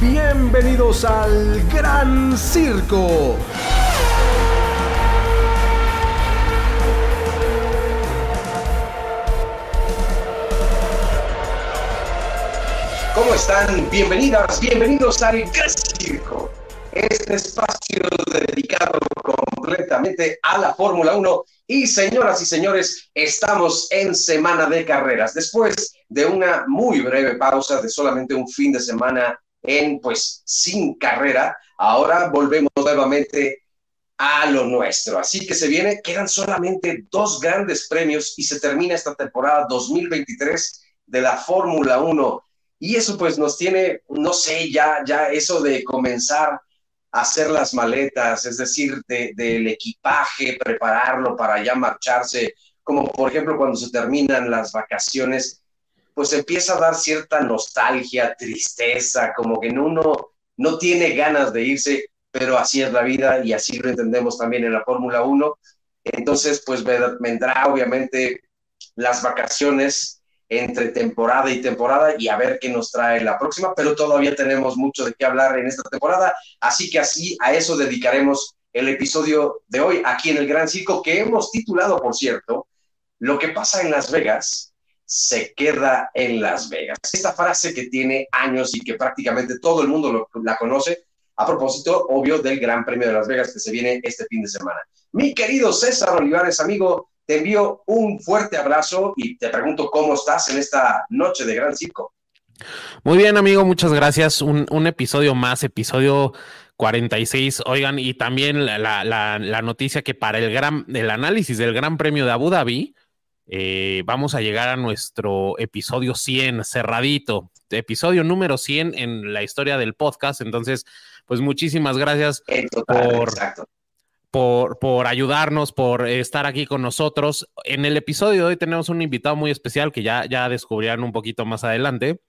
Bienvenidos al Gran Circo. ¿Cómo están? Bienvenidas, bienvenidos al Gran Circo. Este espacio dedicado completamente a la Fórmula 1. Y señoras y señores, estamos en semana de carreras. Después de una muy breve pausa de solamente un fin de semana en, pues, sin carrera, ahora volvemos nuevamente a lo nuestro. Así que se viene, quedan solamente dos grandes premios y se termina esta temporada 2023 de la Fórmula 1. Y eso pues nos tiene, no sé, ya, ya eso de comenzar a hacer las maletas, es decir, del equipaje, prepararlo para ya marcharse, como por ejemplo cuando se terminan las vacaciones, pues empieza a dar cierta nostalgia, tristeza, como que uno no tiene ganas de irse, pero así es la vida y así lo entendemos también en la Fórmula 1. Entonces, pues vendrá obviamente las vacaciones entre temporada y temporada y a ver qué nos trae la próxima, pero todavía tenemos mucho de qué hablar en esta temporada, así que así a eso dedicaremos el episodio de hoy aquí en el Gran Circo que hemos titulado, por cierto, Lo que pasa en Las Vegas se queda en Las Vegas. Esta frase que tiene años y que prácticamente todo el mundo la conoce, a propósito, obvio, del Gran Premio de Las Vegas que se viene este fin de semana. Mi querido César Olivares, amigo, te envío un fuerte abrazo y te pregunto cómo estás en esta noche de Gran Circo. Muy bien, amigo, muchas gracias. Un, episodio más, episodio 46. Oigan, y también la, noticia que para el, gran, el análisis del Gran Premio de Abu Dhabi, eh, vamos a llegar a nuestro episodio 100 cerradito, episodio número 100 en la historia del podcast. Entonces, pues muchísimas gracias por, por, ayudarnos, por estar aquí con nosotros. En el episodio de hoy tenemos un invitado muy especial que ya, ya descubrirán un poquito más adelante.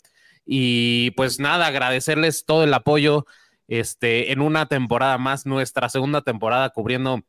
Y pues nada, agradecerles todo el apoyo este, en una temporada más, nuestra segunda temporada cubriendo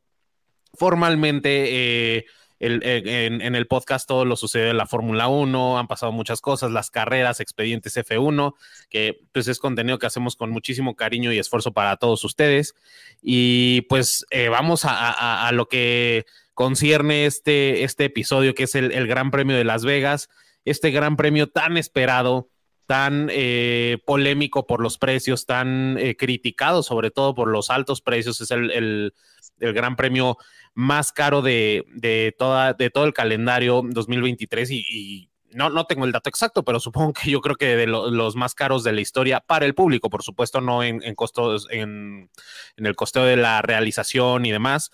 formalmente eh, en, el podcast todo lo sucedió en la Fórmula 1, han pasado muchas cosas, las carreras, expedientes F1, que pues es contenido que hacemos con muchísimo cariño y esfuerzo para todos ustedes. Y pues eh, vamos a, lo que concierne este, este episodio, que es el, Gran Premio de Las Vegas, este Gran Premio tan esperado tan eh, polémico por los precios, tan eh, criticado sobre todo por los altos precios, es el, el gran premio más caro de, de, toda, de todo el calendario 2023 y, no, no tengo el dato exacto, pero supongo que yo creo que de los más caros de la historia para el público, por supuesto, no en, costos, en, en, el costeo de la realización y demás.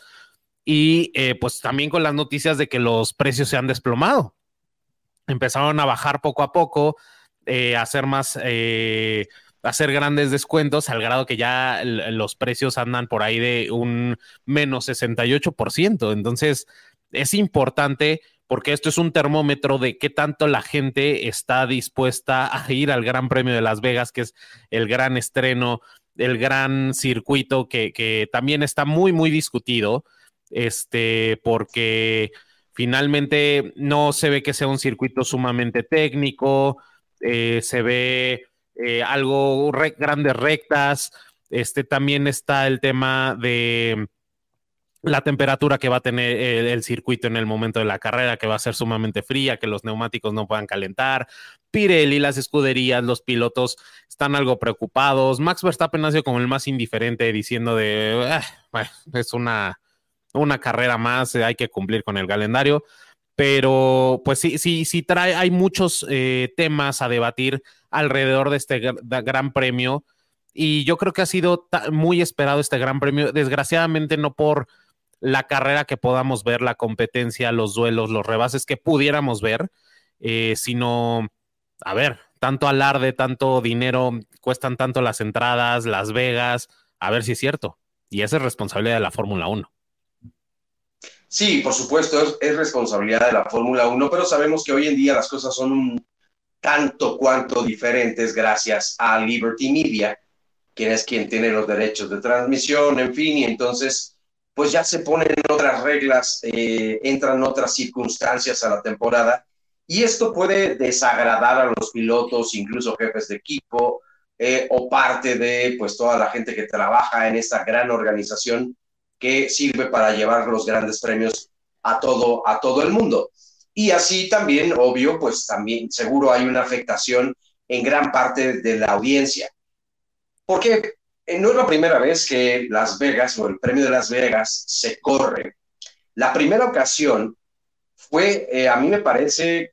Y eh, pues también con las noticias de que los precios se han desplomado. Empezaron a bajar poco a poco, eh, a hacer más, eh, hacer grandes descuentos al grado que ya los precios andan por ahí de un menos 68%. Entonces, es importante porque esto es un termómetro de qué tanto la gente está dispuesta a ir al Gran Premio de Las Vegas, que es el gran estreno, el gran circuito que, que también está muy, muy discutido, este, porque finalmente no se ve que sea un circuito sumamente técnico, eh, se ve eh, algo grandes rectas. Este también está el tema de la temperatura que va a tener el, circuito en el momento de la carrera, que va a ser sumamente fría, que los neumáticos no puedan calentar. Pirelli, las escuderías, los pilotos están algo preocupados. Max Verstappen ha sido como el más indiferente diciendo de, ah, es una, una carrera más, hay que cumplir con el calendario pero pues sí, sí, sí trae, hay muchos eh, temas a debatir alrededor de este gran premio y yo creo que ha sido muy esperado este gran premio, desgraciadamente no por la carrera que podamos ver, la competencia, los duelos, los rebases que pudiéramos ver, eh, sino, a ver, tanto alarde, tanto dinero, cuestan tanto las entradas, Las Vegas, a ver si es cierto. Y esa es responsabilidad de la Fórmula 1. Sí, por supuesto, es, responsabilidad de la Fórmula 1, pero sabemos que hoy en día las cosas son un tanto cuanto diferentes gracias a Liberty Media, quien es quien tiene los derechos de transmisión, en fin, y entonces pues ya se ponen otras reglas, eh, entran otras circunstancias a la temporada, y esto puede desagradar a los pilotos, incluso jefes de equipo, eh, o parte de pues toda la gente que trabaja en esta gran organización que sirve para llevar los grandes premios a todo, a todo el mundo. Y así también, obvio, pues también seguro hay una afectación en gran parte de la audiencia. Porque no es la primera vez que Las Vegas o el premio de Las Vegas se corre. La primera ocasión fue, eh, a mí me parece,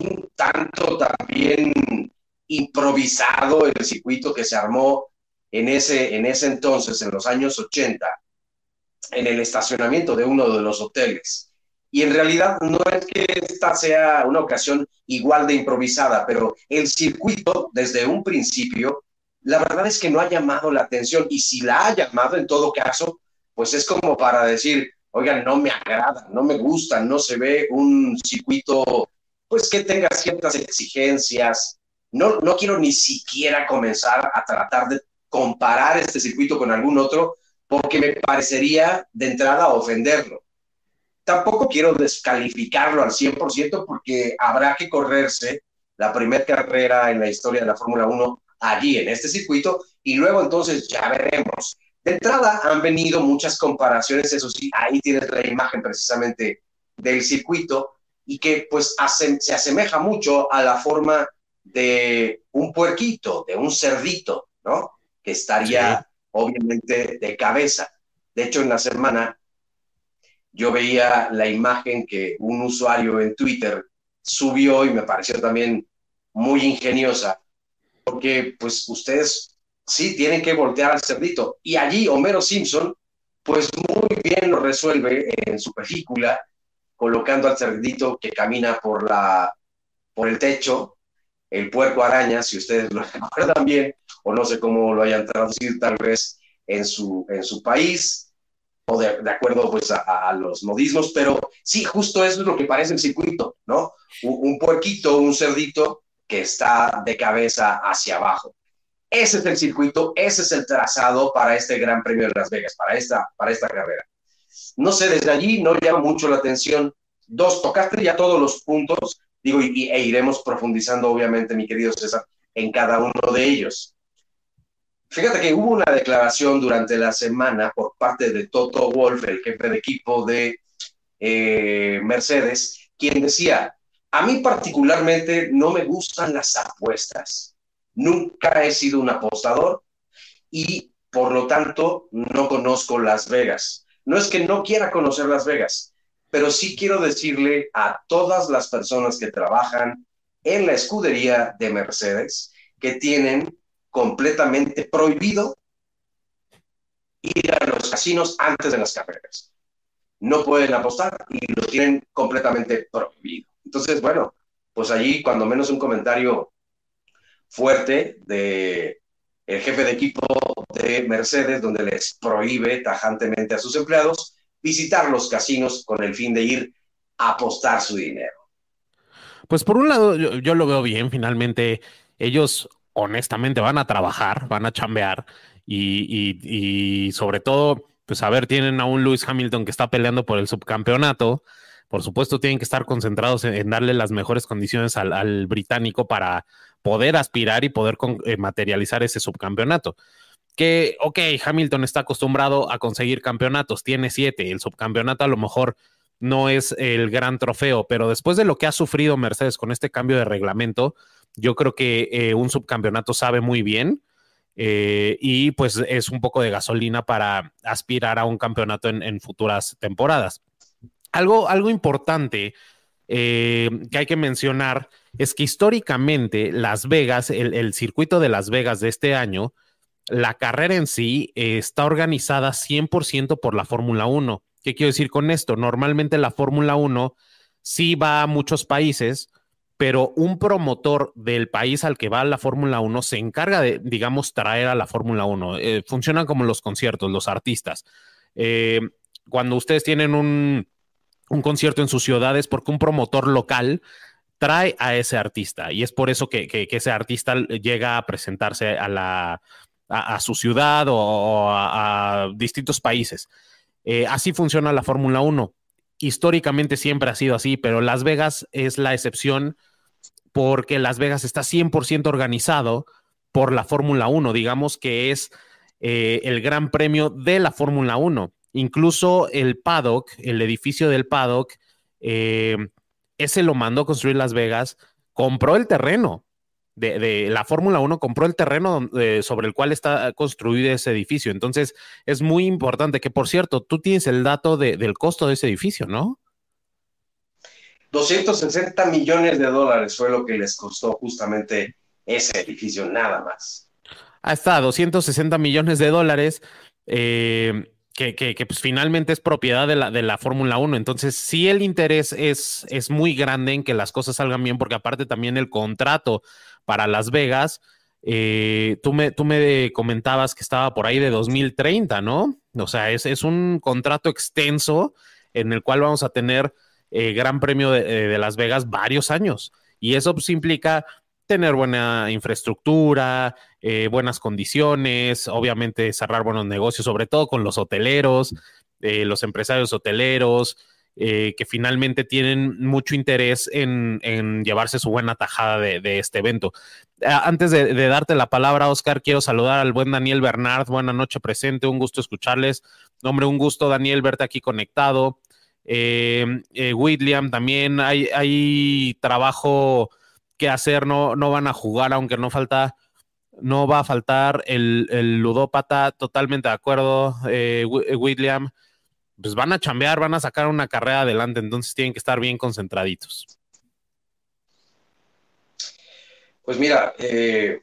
un tanto también improvisado el circuito que se armó en ese, en ese entonces, en los años 80, en el estacionamiento de uno de los hoteles. Y en realidad no es que esta sea una ocasión igual de improvisada, pero el circuito desde un principio, la verdad es que no ha llamado la atención y si la ha llamado en todo caso, pues es como para decir, oigan, no me agrada, no me gusta, no se ve un circuito, pues que tenga ciertas exigencias. No, no quiero ni siquiera comenzar a tratar de comparar este circuito con algún otro, porque me parecería de entrada ofenderlo. Tampoco quiero descalificarlo al 100% porque habrá que correrse la primera carrera en la historia de la Fórmula 1 allí, en este circuito, y luego entonces ya veremos. De entrada han venido muchas comparaciones, eso sí, ahí tienes la imagen precisamente del circuito y que pues se asemeja mucho a la forma de un puerquito, de un cerdito, ¿no? Que estaría obviamente de cabeza. De hecho, en la semana yo veía la imagen que un usuario en Twitter subió y me pareció también muy ingeniosa, porque pues ustedes sí tienen que voltear al cerdito. Y allí Homero Simpson, pues muy bien lo resuelve en su película, colocando al cerdito que camina por, la, por el techo, el puerco araña, si ustedes lo recuerdan bien, o no sé cómo lo hayan traducido tal vez en su, en su país, o de, acuerdo pues a, los modismos, pero sí, justo eso es lo que parece el circuito, ¿no? Un, un puerquito, un cerdito que está de cabeza hacia abajo. Ese es el circuito, ese es el trazado para este Gran Premio de Las Vegas, para esta, para esta carrera. No sé, desde allí no llama mucho la atención. Dos, tocaste ya todos los puntos, digo, y, e iremos profundizando, obviamente, mi querido César, en cada uno de ellos. Fíjate que hubo una declaración durante la semana por parte de Toto Wolf, el jefe de equipo de eh, Mercedes, quien decía, a mí particularmente no me gustan las apuestas Nunca he sido un apostador y por lo tanto no conozco Las Vegas. No es que no quiera conocer Las Vegas, pero sí quiero decirle a todas las personas que trabajan en la escudería de Mercedes que tienen completamente prohibido ir a los casinos antes de las carreras. No pueden apostar y lo tienen completamente prohibido. Entonces, bueno, pues allí cuando menos un comentario fuerte de el jefe de equipo de Mercedes, donde les prohíbe tajantemente a sus empleados visitar los casinos con el fin de ir a apostar su dinero. Pues por un lado, yo, lo veo bien, finalmente ellos honestamente van a trabajar, van a chambear y, sobre todo, pues a ver, tienen a un Lewis Hamilton que está peleando por el subcampeonato. Por supuesto, tienen que estar concentrados en, darle las mejores condiciones al, al británico para, poder aspirar y poder eh, materializar ese subcampeonato. Que, ok, Hamilton está acostumbrado a conseguir campeonatos, tiene siete, el subcampeonato a lo mejor no es el gran trofeo, pero después de lo que ha sufrido Mercedes con este cambio de reglamento, yo creo que eh, un subcampeonato sabe muy bien eh, y pues es un poco de gasolina para aspirar a un campeonato en, futuras temporadas. Algo, algo importante que hay que mencionar es que históricamente Las Vegas, el, circuito de Las Vegas de este año, la carrera en sí eh, está organizada 100% por la Fórmula 1. ¿Qué quiero decir con esto? Normalmente la Fórmula 1 sí va a muchos países, pero un promotor del país al que va la Fórmula 1 se encarga de, digamos, traer a la Fórmula 1. Eh, funcionan como los conciertos, los artistas. Eh, cuando ustedes tienen un, un concierto en sus ciudades, porque un promotor local trae a ese artista y es por eso que, ese artista llega a presentarse a, la, a, su ciudad o, a, distintos países. Eh, así funciona la Fórmula 1. Históricamente siempre ha sido así, pero Las Vegas es la excepción porque Las Vegas está 100% organizado por la Fórmula 1, digamos que es eh, el gran premio de la Fórmula 1. Incluso el paddock, el edificio del paddock, eh, ese lo mandó construir Las Vegas, compró el terreno. De, la Fórmula 1 compró el terreno sobre el cual está construido ese edificio. Entonces, es muy importante que, por cierto, tú tienes el dato del costo de ese edificio, ¿no? 260 millones de dólares fue lo que les costó justamente ese edificio, nada más. Está, 260 millones de dólares. Eh, que, pues finalmente es propiedad de la, de la Fórmula 1. Entonces, sí el interés es, es muy grande en que las cosas salgan bien, porque aparte también el contrato para Las Vegas, eh, tú, me, tú me comentabas que estaba por ahí de 2030, ¿no? O sea, es, es un contrato extenso en el cual vamos a tener eh, Gran Premio de, de, Las Vegas varios años. Y eso pues implica tener buena infraestructura, eh, buenas condiciones, obviamente cerrar buenos negocios, sobre todo con los hoteleros, eh, los empresarios hoteleros, eh, que finalmente tienen mucho interés en, llevarse su buena tajada de, este evento. Antes de, darte la palabra, Oscar, quiero saludar al buen Daniel Bernard. Buenas noches presente, un gusto escucharles. Hombre, un gusto, Daniel, verte aquí conectado. William, también hay, hay trabajo que hacer, no, no van a jugar, aunque no falta no va a faltar el, ludópata, totalmente de acuerdo, eh, eh, William. Pues van a chambear, van a sacar una carrera adelante, entonces tienen que estar bien concentraditos. Pues mira, eh,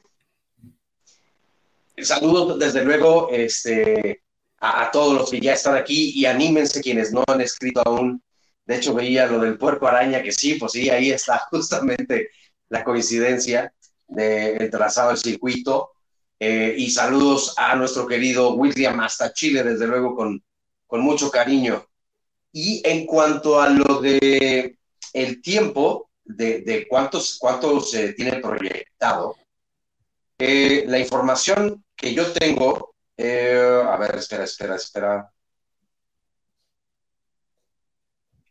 saludos desde luego este, a, todos los que ya están aquí y anímense quienes no han escrito aún. De hecho, veía lo del puerco araña, que sí, pues sí, ahí está justamente la coincidencia del trazado del circuito. Eh, y saludos a nuestro querido William hasta Chile, desde luego, con, con mucho cariño. Y en cuanto a lo de el tiempo, de, de cuántos, cuántos se tiene proyectado, eh, la información que yo tengo, eh, a ver, espera, espera, espera.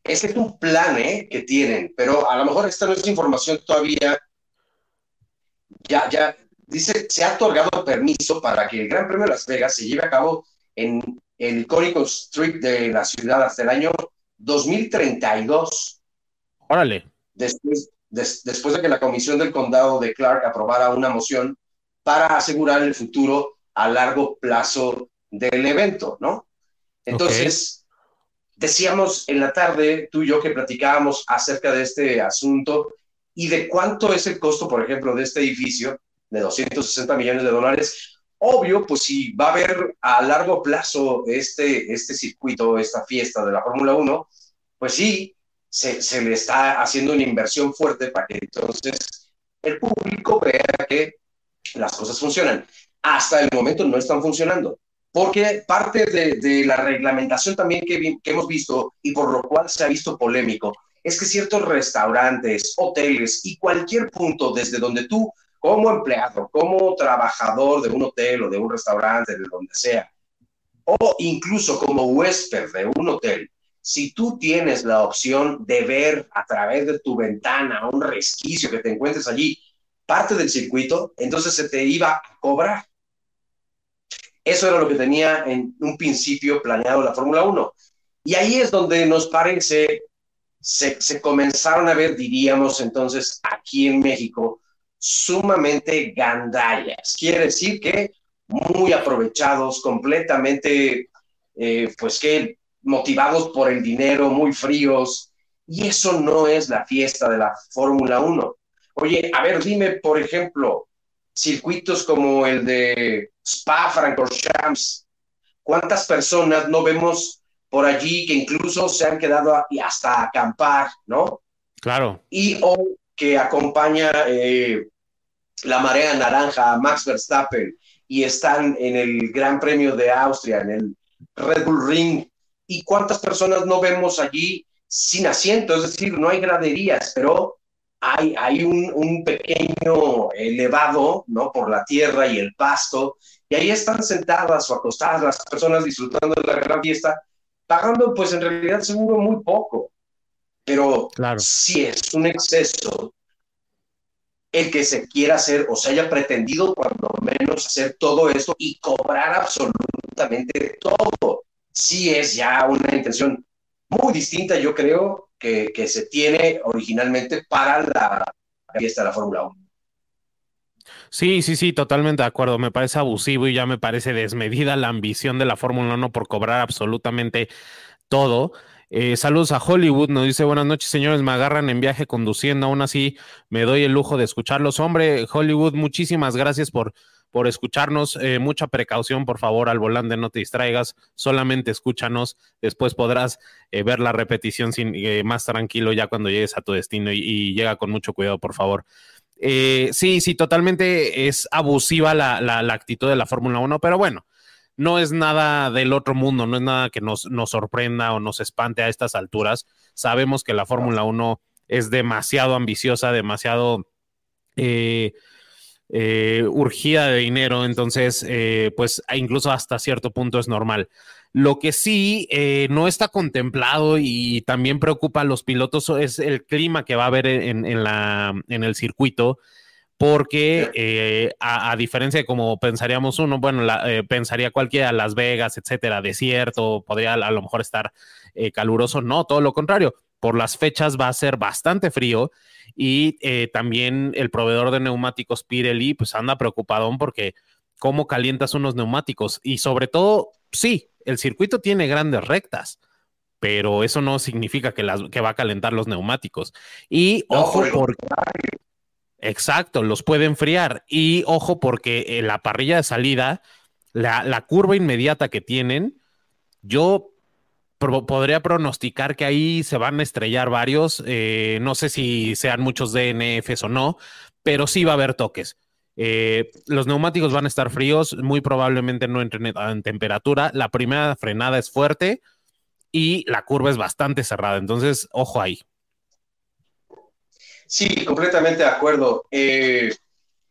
Ese es un plan que tienen, pero a lo mejor esta no es información todavía ya, ya, dice, se ha otorgado permiso para que el Gran Premio de Las Vegas se lleve a cabo en el icónico Street de la ciudad hasta el año 2032. Órale. Después, después de que la Comisión del Condado de Clark aprobara una moción para asegurar el futuro a largo plazo del evento, ¿no? Entonces, decíamos en la tarde, tú y yo, que platicábamos acerca de este asunto y de cuánto es el costo, por ejemplo, de este edificio de 260 millones de dólares. Obvio, pues si va a haber a largo plazo este, este circuito, esta fiesta de la Fórmula 1, pues sí, se, se, le está haciendo una inversión fuerte para que entonces el público vea que las cosas funcionan. Hasta el momento no están funcionando, porque parte de, de la reglamentación también que, que hemos visto y por lo cual se ha visto polémico es que ciertos restaurantes, hoteles y cualquier punto desde donde tú, como empleado, como trabajador de un hotel o de un restaurante, de donde sea, o incluso como huésped de un hotel, si tú tienes la opción de ver a través de tu ventana un resquicio que te encuentres allí, parte del circuito, entonces se te iba a cobrar. Eso era lo que tenía en un principio planeado la Fórmula 1. Y ahí es donde nos parece se, comenzaron a ver, diríamos entonces, aquí en México, sumamente gandallas. Quiere decir que muy aprovechados, completamente, eh, pues que motivados por el dinero, muy fríos. Y eso no es la fiesta de la Fórmula 1. Oye, a ver, dime, por ejemplo, circuitos como el de Spa Francorchamps, ¿cuántas personas no vemos por allí que incluso se han quedado hasta acampar, ¿no? Claro. Y hoy que acompaña eh, la marea naranja a Max Verstappen y están en el Gran Premio de Austria, en el Red Bull Ring. ¿Y cuántas personas no vemos allí sin asiento? Es decir, no hay graderías, pero hay, hay un, un, pequeño elevado, ¿no? Por la tierra y el pasto, y ahí están sentadas o acostadas las personas disfrutando de la gran fiesta pagando pues en realidad seguro muy poco, pero claro. si es un exceso el que se quiera hacer o se haya pretendido cuando menos hacer todo esto y cobrar absolutamente todo. Sí es ya una intención muy distinta, yo creo, que, que se tiene originalmente para la fiesta de la Fórmula 1. Sí, sí, sí, totalmente de acuerdo. Me parece abusivo y ya me parece desmedida la ambición de la Fórmula 1 por cobrar absolutamente todo. Eh, saludos a Hollywood, nos dice buenas noches, señores, me agarran en viaje conduciendo, aún así me doy el lujo de escucharlos. Hombre, Hollywood, muchísimas gracias por, por escucharnos. Eh, mucha precaución, por favor, al volante, no te distraigas, solamente escúchanos. Después podrás eh, ver la repetición sin, más tranquilo ya cuando llegues a tu destino y llega con mucho cuidado, por favor. Eh, sí, sí, totalmente es abusiva la, actitud de la Fórmula 1, pero bueno, no es nada del otro mundo, no es nada que nos, sorprenda o nos espante a estas alturas. Sabemos que la Fórmula 1 es demasiado ambiciosa, demasiado eh, eh, urgida de dinero, entonces, pues incluso hasta cierto punto es normal. Lo que sí eh, no está contemplado y también preocupa a los pilotos es el clima que va a haber en, la, en el circuito, porque eh, a, diferencia de como pensaríamos uno, bueno, eh, pensaría cualquiera, Las Vegas, etcétera, desierto, podría a lo mejor estar caluroso, no, todo lo contrario. Por las fechas va a ser bastante frío y también el proveedor de neumáticos Pirelli pues anda preocupado porque cómo calientas unos neumáticos y sobre todo, sí, el circuito tiene grandes rectas, pero eso no significa que, las, que va a calentar los neumáticos. Y ojo, porque... Exacto, los puede enfriar. Y ojo, porque en la parrilla de salida, la, curva inmediata que tienen, yo podría pronosticar que ahí se van a estrellar varios. Eh, no sé si sean muchos DNFs o no, pero sí va a haber toques. Eh, los neumáticos van a estar fríos, muy probablemente no entren en temperatura. La primera frenada es fuerte y la curva es bastante cerrada. Entonces, ojo ahí. Sí, completamente de acuerdo. Eh,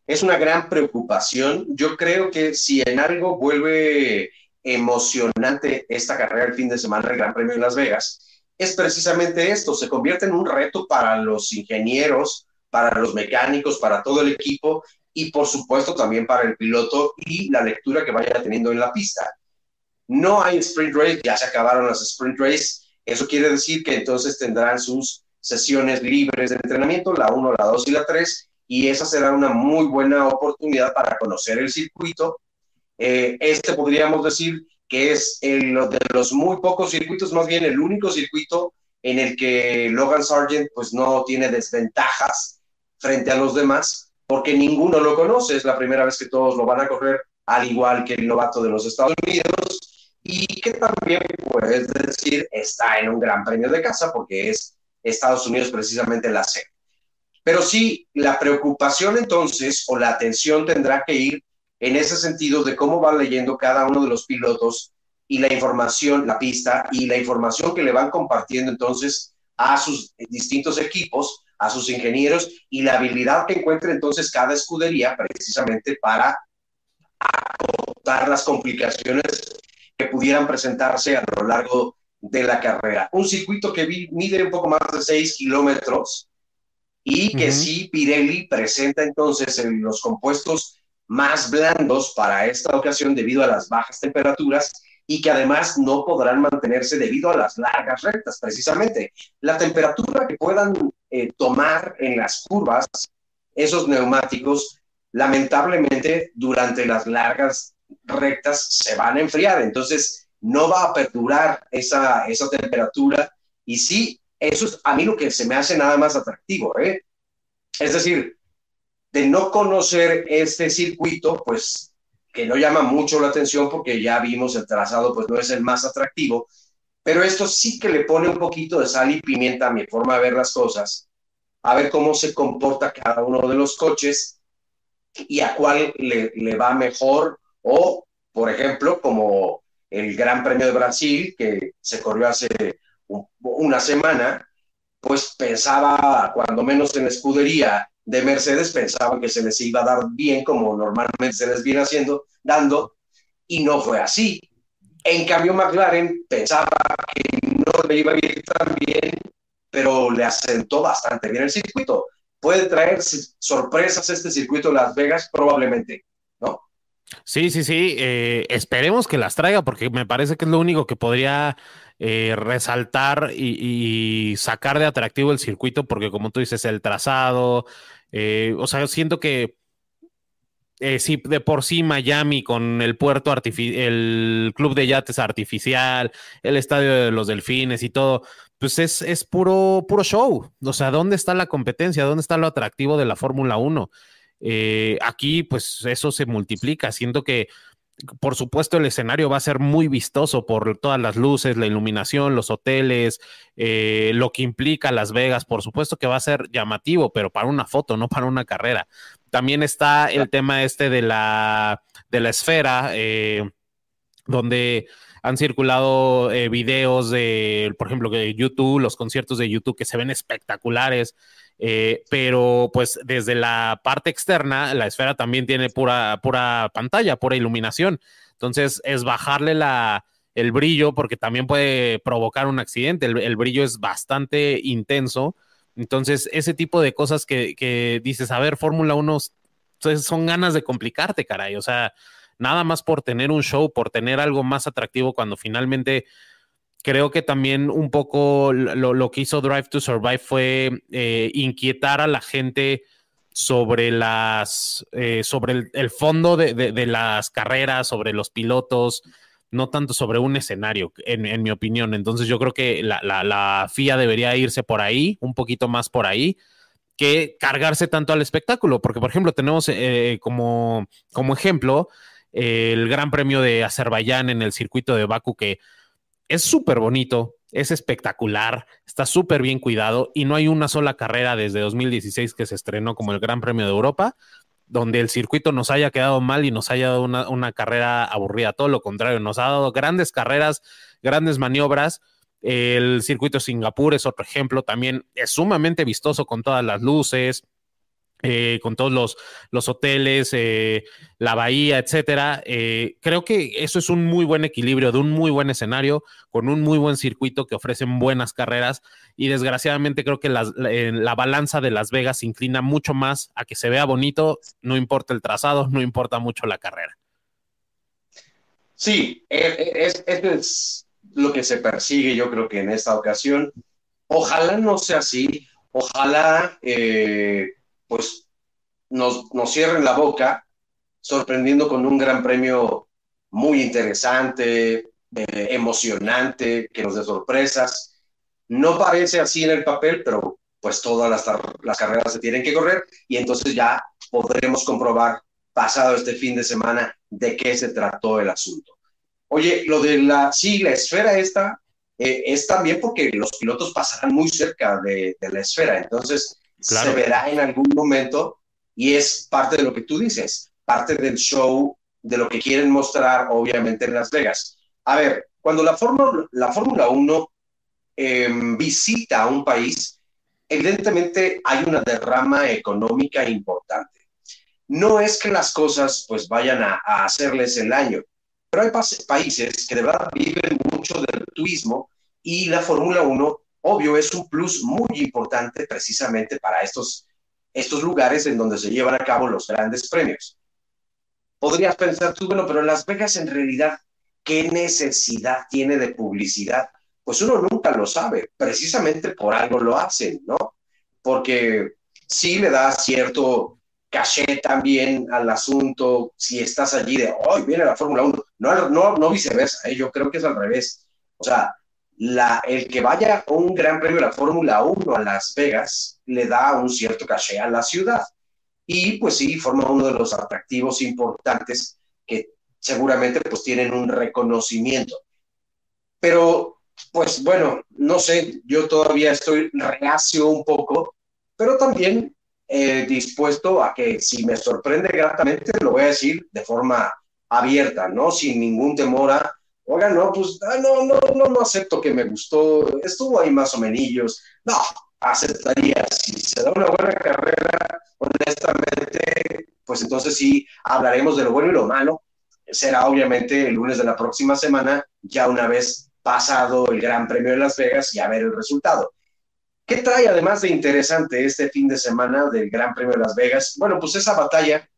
es una gran preocupación. Yo creo que si en algo vuelve emocionante esta carrera el fin de semana del Gran Premio de Las Vegas, es precisamente esto. Se convierte en un reto para los ingenieros, para los mecánicos, para todo el equipo y por supuesto también para el piloto y la lectura que vaya teniendo en la pista. No hay sprint race, ya se acabaron las sprint race. Eso quiere decir que entonces tendrán sus sesiones libres de entrenamiento, la 1, la 2 y la 3, y esa será una muy buena oportunidad para conocer el circuito. Eh, este podríamos decir que es el de los muy pocos circuitos, más bien el único circuito en el que Logan Sargent pues no tiene desventajas frente a los demás, porque ninguno lo conoce, es la primera vez que todos lo van a correr, al igual que el novato de los Estados Unidos, y que también puedes decir está en un gran premio de casa, porque es Estados Unidos precisamente la sede. Pero sí, la preocupación entonces o la atención tendrá que ir en ese sentido de cómo va leyendo cada uno de los pilotos y la información, la pista y la información que le van compartiendo entonces a sus distintos equipos a sus ingenieros y la habilidad que encuentre entonces cada escudería precisamente para acotar las complicaciones que pudieran presentarse a lo largo de la carrera. Un circuito que mide un poco más de 6 kilómetros y que sí Pirelli presenta entonces en los compuestos más blandos para esta ocasión debido a las bajas temperaturas y que además no podrán mantenerse debido a las largas rectas, precisamente. La temperatura que puedan eh, tomar en las curvas esos neumáticos, lamentablemente durante las largas rectas se van a enfriar, entonces no va a perdurar esa, esa temperatura y sí, eso es a mí lo que se me hace nada más atractivo, ¿eh? Es decir, de no conocer este circuito, pues que no llama mucho la atención porque ya vimos el trazado, pues no es el más atractivo, pero esto sí que le pone un poquito de sal y pimienta a mi forma de ver las cosas, a ver cómo se comporta cada uno de los coches y a cuál le, le va mejor o, por ejemplo, como el Gran Premio de Brasil, que se corrió hace una semana, pues pensaba, cuando menos en escudería, de Mercedes pensaban que se les iba a dar bien como normalmente se les viene haciendo, dando, y no fue así. En cambio, McLaren pensaba que no le iba a ir tan bien, pero le asentó bastante bien el circuito. puede traer sorpresas este circuito de Las Vegas, probablemente, ¿no? Sí, sí, sí. Eh, esperemos que las traiga porque me parece que es lo único que podría eh, resaltar y, sacar de atractivo el circuito porque como tú dices, el trazado, eh, o sea, siento que sí, de por sí Miami con el puerto artificial, el club de yates artificial, el estadio de los delfines y todo, pues es, es puro, puro show. O sea, ¿dónde está la competencia? ¿Dónde está lo atractivo de la Fórmula 1? Eh, aquí, pues eso se multiplica. Siento que, por supuesto, el escenario va a ser muy vistoso por todas las luces, la iluminación, los hoteles, eh, lo que implica Las Vegas. Por supuesto que va a ser llamativo, pero para una foto, no para una carrera. También está el tema este de la, de la esfera, eh, donde han circulado videos de, por ejemplo, de YouTube, los conciertos de YouTube que se ven espectaculares. Eh, pero pues desde la parte externa, la esfera también tiene pura, pura pantalla, pura iluminación. Entonces es bajarle la, el brillo porque también puede provocar un accidente. El, brillo es bastante intenso. Entonces ese tipo de cosas que, que dices, a ver, Fórmula 1 son ganas de complicarte, caray. O sea, nada más por tener un show, por tener algo más atractivo cuando finalmente creo que también un poco lo, que hizo Drive to Survive fue eh, inquietar a la gente sobre las eh, sobre el, fondo de, las carreras, sobre los pilotos, no tanto sobre un escenario, en, mi opinión. Entonces yo creo que la, FIA debería irse por ahí, un poquito más por ahí, que cargarse tanto al espectáculo, porque por ejemplo tenemos eh, como, ejemplo el Gran Premio de Azerbaiyán en el circuito de Baku que es súper bonito, es espectacular, está súper bien cuidado y no hay una sola carrera desde 2016 que se estrenó como el Gran Premio de Europa donde el circuito nos haya quedado mal y nos haya dado una, carrera aburrida. Todo lo contrario, nos ha dado grandes carreras, grandes maniobras. El circuito de Singapur es otro ejemplo, también es sumamente vistoso con todas las luces, eh, con todos los, los hoteles, eh, la bahía, etcétera. Eh, creo que eso es un muy buen equilibrio de un muy buen escenario, con un muy buen circuito que ofrecen buenas carreras. Y desgraciadamente creo que la, balanza de Las Vegas se inclina mucho más a que se vea bonito, no importa el trazado, no importa mucho la carrera. Sí, es, es lo que se persigue, yo creo que en esta ocasión. Ojalá no sea así, ojalá pues nos, cierren la boca, sorprendiendo con un gran premio muy interesante, eh, emocionante, que nos dé sorpresas. No parece así en el papel, pero pues todas las, las carreras se tienen que correr y entonces ya podremos comprobar pasado este fin de semana de qué se trató el asunto. Oye, lo de la, sí, la esfera esta eh, es también porque los pilotos pasarán muy cerca de la esfera, entonces se verá en algún momento y es parte de lo que tú dices, parte del show, de lo que quieren mostrar, obviamente, en Las Vegas. A ver, cuando la Fórmula, la Fórmula 1 em, visita a un país, evidentemente hay una derrama económica importante. No es que las cosas pues vayan a, a hacerles el año, pero hay países que de verdad viven mucho del turismo y la Fórmula 1 obvio, es un plus muy importante precisamente para estos, estos lugares en donde se llevan a cabo los grandes premios. Podrías pensar tú, bueno, pero Las Vegas en realidad, ¿qué necesidad tiene de publicidad? Pues uno nunca lo sabe, precisamente por algo lo hacen, ¿no? Porque sí le da cierto caché también al asunto si estás allí de, hoy viene la Fórmula 1, no, no, no viceversa, ¿eh? yo creo que es al revés. O sea, el que vaya a un gran premio de la Fórmula 1 a Las Vegas le da un cierto caché a la ciudad. Y pues sí, forma uno de los atractivos importantes que seguramente pues tienen un reconocimiento. Pero pues bueno, no sé, yo todavía estoy reacio un poco, pero también eh, dispuesto a que si me sorprende gratamente, lo voy a decir de forma abierta, ¿no? Sin ningún temor a Oigan, no, pues, ah, no, no, no, no acepto que me gustó, estuvo ahí más o menos. No, aceptaría. Si se da una buena carrera, honestamente, pues entonces sí hablaremos de lo bueno y lo malo. Será obviamente el lunes de la próxima semana, ya una vez pasado el Gran Premio de Las Vegas y a ver el resultado. ¿Qué trae además de interesante este fin de semana del Gran Premio de Las Vegas? Bueno, pues esa batalla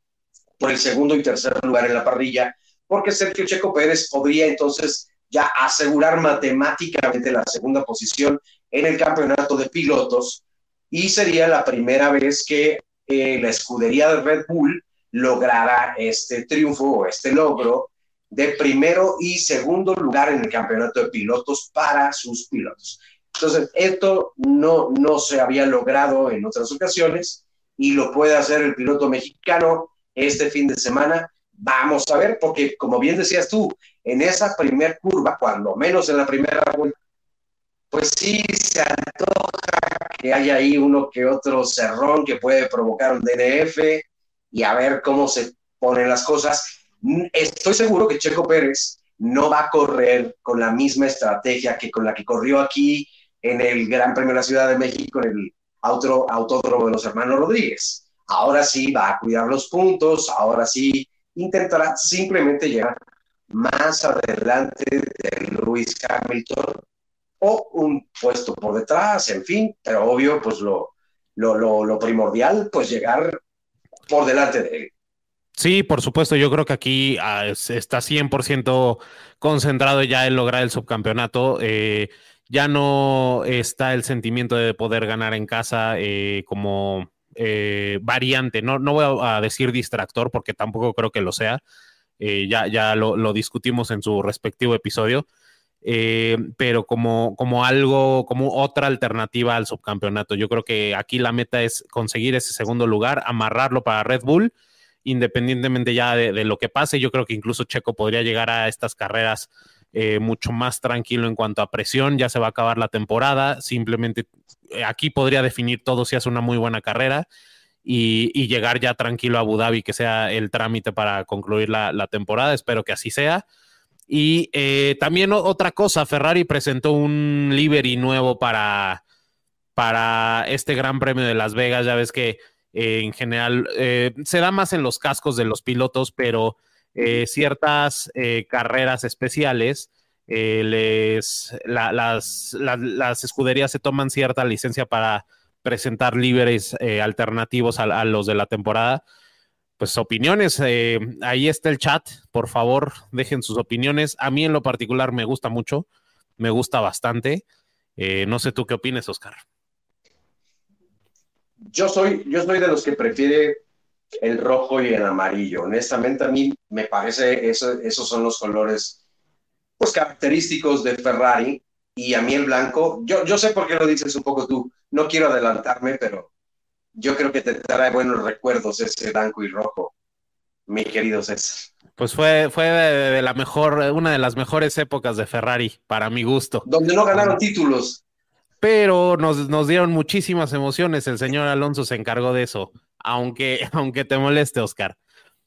por el segundo y tercer lugar en la parrilla, porque Sergio Checo Pérez podría entonces ya asegurar matemáticamente la segunda posición en el campeonato de pilotos y sería la primera vez que eh, la escudería de Red Bull lograra este triunfo o este logro de primero y segundo lugar en el campeonato de pilotos para sus pilotos. Entonces, esto no, no se había logrado en otras ocasiones y lo puede hacer el piloto mexicano este fin de semana. Vamos a ver, porque como bien decías tú, en esa primer curva, cuando menos en la primera vuelta, pues sí se antoja que haya ahí uno que otro cerrón que puede provocar un DNF y a ver cómo se ponen las cosas. Estoy seguro que Checo Pérez no va a correr con la misma estrategia que con la que corrió aquí en el Gran Premio de la Ciudad de México, en el autódromo de los hermanos Rodríguez. Ahora sí va a cuidar los puntos, ahora sí intentará simplemente llegar más adelante de Luis Hamilton o un puesto por detrás, en fin, pero obvio, pues lo, lo, lo, primordial, pues llegar por delante de él. Sí, por supuesto, yo creo que aquí ah, está 100% concentrado ya en lograr el subcampeonato. Eh, ya no está el sentimiento de poder ganar en casa eh, como eh, variante, no, no voy a, decir distractor porque tampoco creo que lo sea, eh, ya, ya lo, discutimos en su respectivo episodio, pero como, como algo, como otra alternativa al subcampeonato. Yo creo que aquí la meta es conseguir ese segundo lugar, amarrarlo para Red Bull, independientemente ya de lo que pase. Yo creo que incluso Checo podría llegar a estas carreras eh, mucho más tranquilo en cuanto a presión, ya se va a acabar la temporada, simplemente eh, aquí podría definir todo si hace una muy buena carrera y, llegar ya tranquilo a Abu Dhabi, que sea el trámite para concluir la, temporada, espero que así sea. Y eh, también otra cosa, Ferrari presentó un livery nuevo para, para este Gran Premio de Las Vegas, ya ves que en general se da más en los cascos de los pilotos, pero eh, ciertas eh, carreras especiales, eh, les, las, las, escuderías se toman cierta licencia para presentar libres alternativos a, los de la temporada. Pues opiniones, ahí está el chat, por favor, dejen sus opiniones. A mí en lo particular me gusta mucho, me gusta bastante. no sé tú qué opinas, Oscar. Yo soy, yo soy de los que prefiere el rojo y el amarillo. Honestamente, a mí me parece eso, esos son los colores pues, característicos de Ferrari. Y a mí el blanco, yo, yo sé por qué lo dices un poco tú, no quiero adelantarme, pero yo creo que te trae buenos recuerdos ese blanco y rojo, mi querido César. Pues fue, fue de, la mejor, una de las mejores épocas de Ferrari, para mi gusto. Donde no ganaron títulos. Pero nos, nos dieron muchísimas emociones. El señor Alonso se encargó de eso aunque, aunque te moleste, Oscar.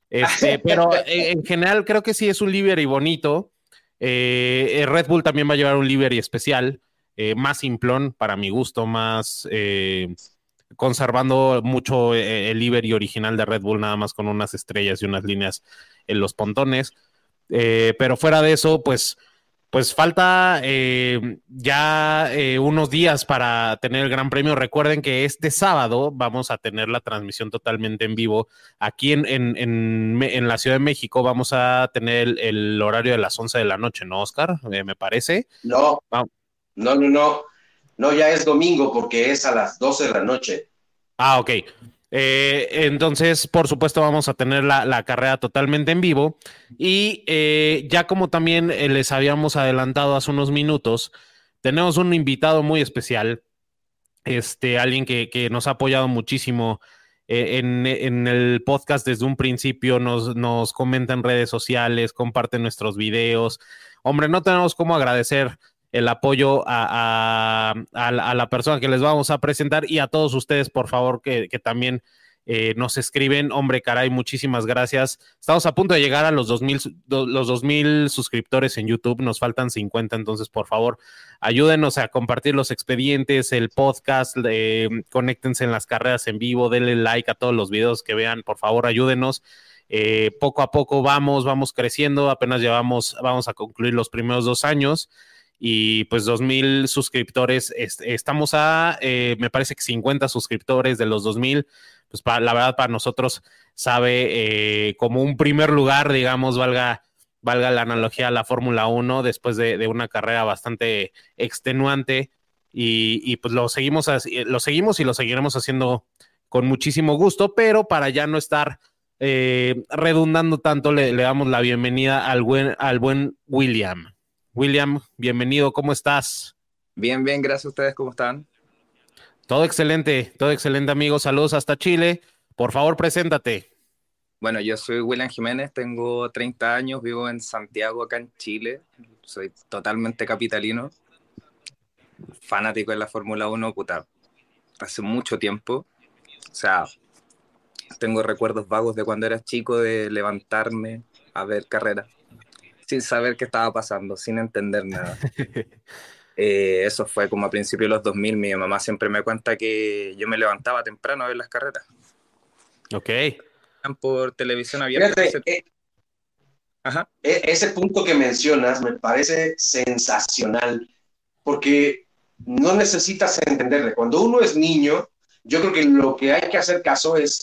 Este, pero en general creo que sí es un livery bonito. Eh, Red Bull también va a llevar un livery especial, eh, más simplón para mi gusto, más eh, conservando mucho el livery original de Red Bull, nada más con unas estrellas y unas líneas en los pontones. pero fuera de eso, pues pues falta eh, ya eh, unos días para tener el Gran Premio. Recuerden que este sábado vamos a tener la transmisión totalmente en vivo. Aquí en, en, la Ciudad de México vamos a tener el, horario de las 11 de la noche, ¿no, Oscar? Eh, me parece. No, no, no, no. No, ya es domingo porque es a las 12 de la noche. Ah, ok. Eh, entonces, por supuesto, vamos a tener la, carrera totalmente en vivo. Y eh, ya como también eh, les habíamos adelantado hace unos minutos, tenemos un invitado muy especial, este, alguien que, nos ha apoyado muchísimo en, el podcast desde un principio, nos, nos comenta en redes sociales, comparte nuestros videos. Hombre, no tenemos cómo agradecer el apoyo a, la persona que les vamos a presentar y a todos ustedes, por favor, que, también eh, nos escriben. Hombre, caray, muchísimas gracias. Estamos a punto de llegar a los 2000, los 2000 suscriptores en YouTube. Nos faltan 50, entonces, por favor, ayúdenos a compartir los expedientes, el podcast, eh, conéctense en las carreras en vivo, denle like a todos los videos que vean, por favor, ayúdenos. Eh, poco a poco vamos, vamos creciendo, apenas llevamos, vamos a concluir los primeros dos años y pues 2000 suscriptores. estamos a, eh, me parece que 50 suscriptores de los 2000. Pues para, la verdad para nosotros sabe eh, como un primer lugar, digamos, valga, valga la analogía a la Fórmula 1 después de, una carrera bastante extenuante. Y, pues lo seguimos, lo seguimos y lo seguiremos haciendo con muchísimo gusto, pero para ya no estar eh, redundando tanto, le, le, damos la bienvenida al buen, al buen William. William, bienvenido, ¿cómo estás? Bien, bien, gracias a ustedes, ¿cómo están? Todo excelente, todo excelente, amigos. Saludos hasta Chile. Por favor, preséntate. Bueno, yo soy William Jiménez, tengo 30 años, vivo en Santiago, acá en Chile. Soy totalmente capitalino, fanático de la Fórmula 1, puta, hace mucho tiempo. O sea, tengo recuerdos vagos de cuando era chico de levantarme a ver carreras sin saber qué estaba pasando, sin entender nada. Eh, eso fue como a principios de los 2000. Mi mamá siempre me cuenta que yo me levantaba temprano a ver las carreras. Ok. Por televisión abierta. Eh, Ajá. E, ese punto que mencionas me parece sensacional porque no necesitas entenderle. Cuando uno es niño, yo creo que lo que hay que hacer caso es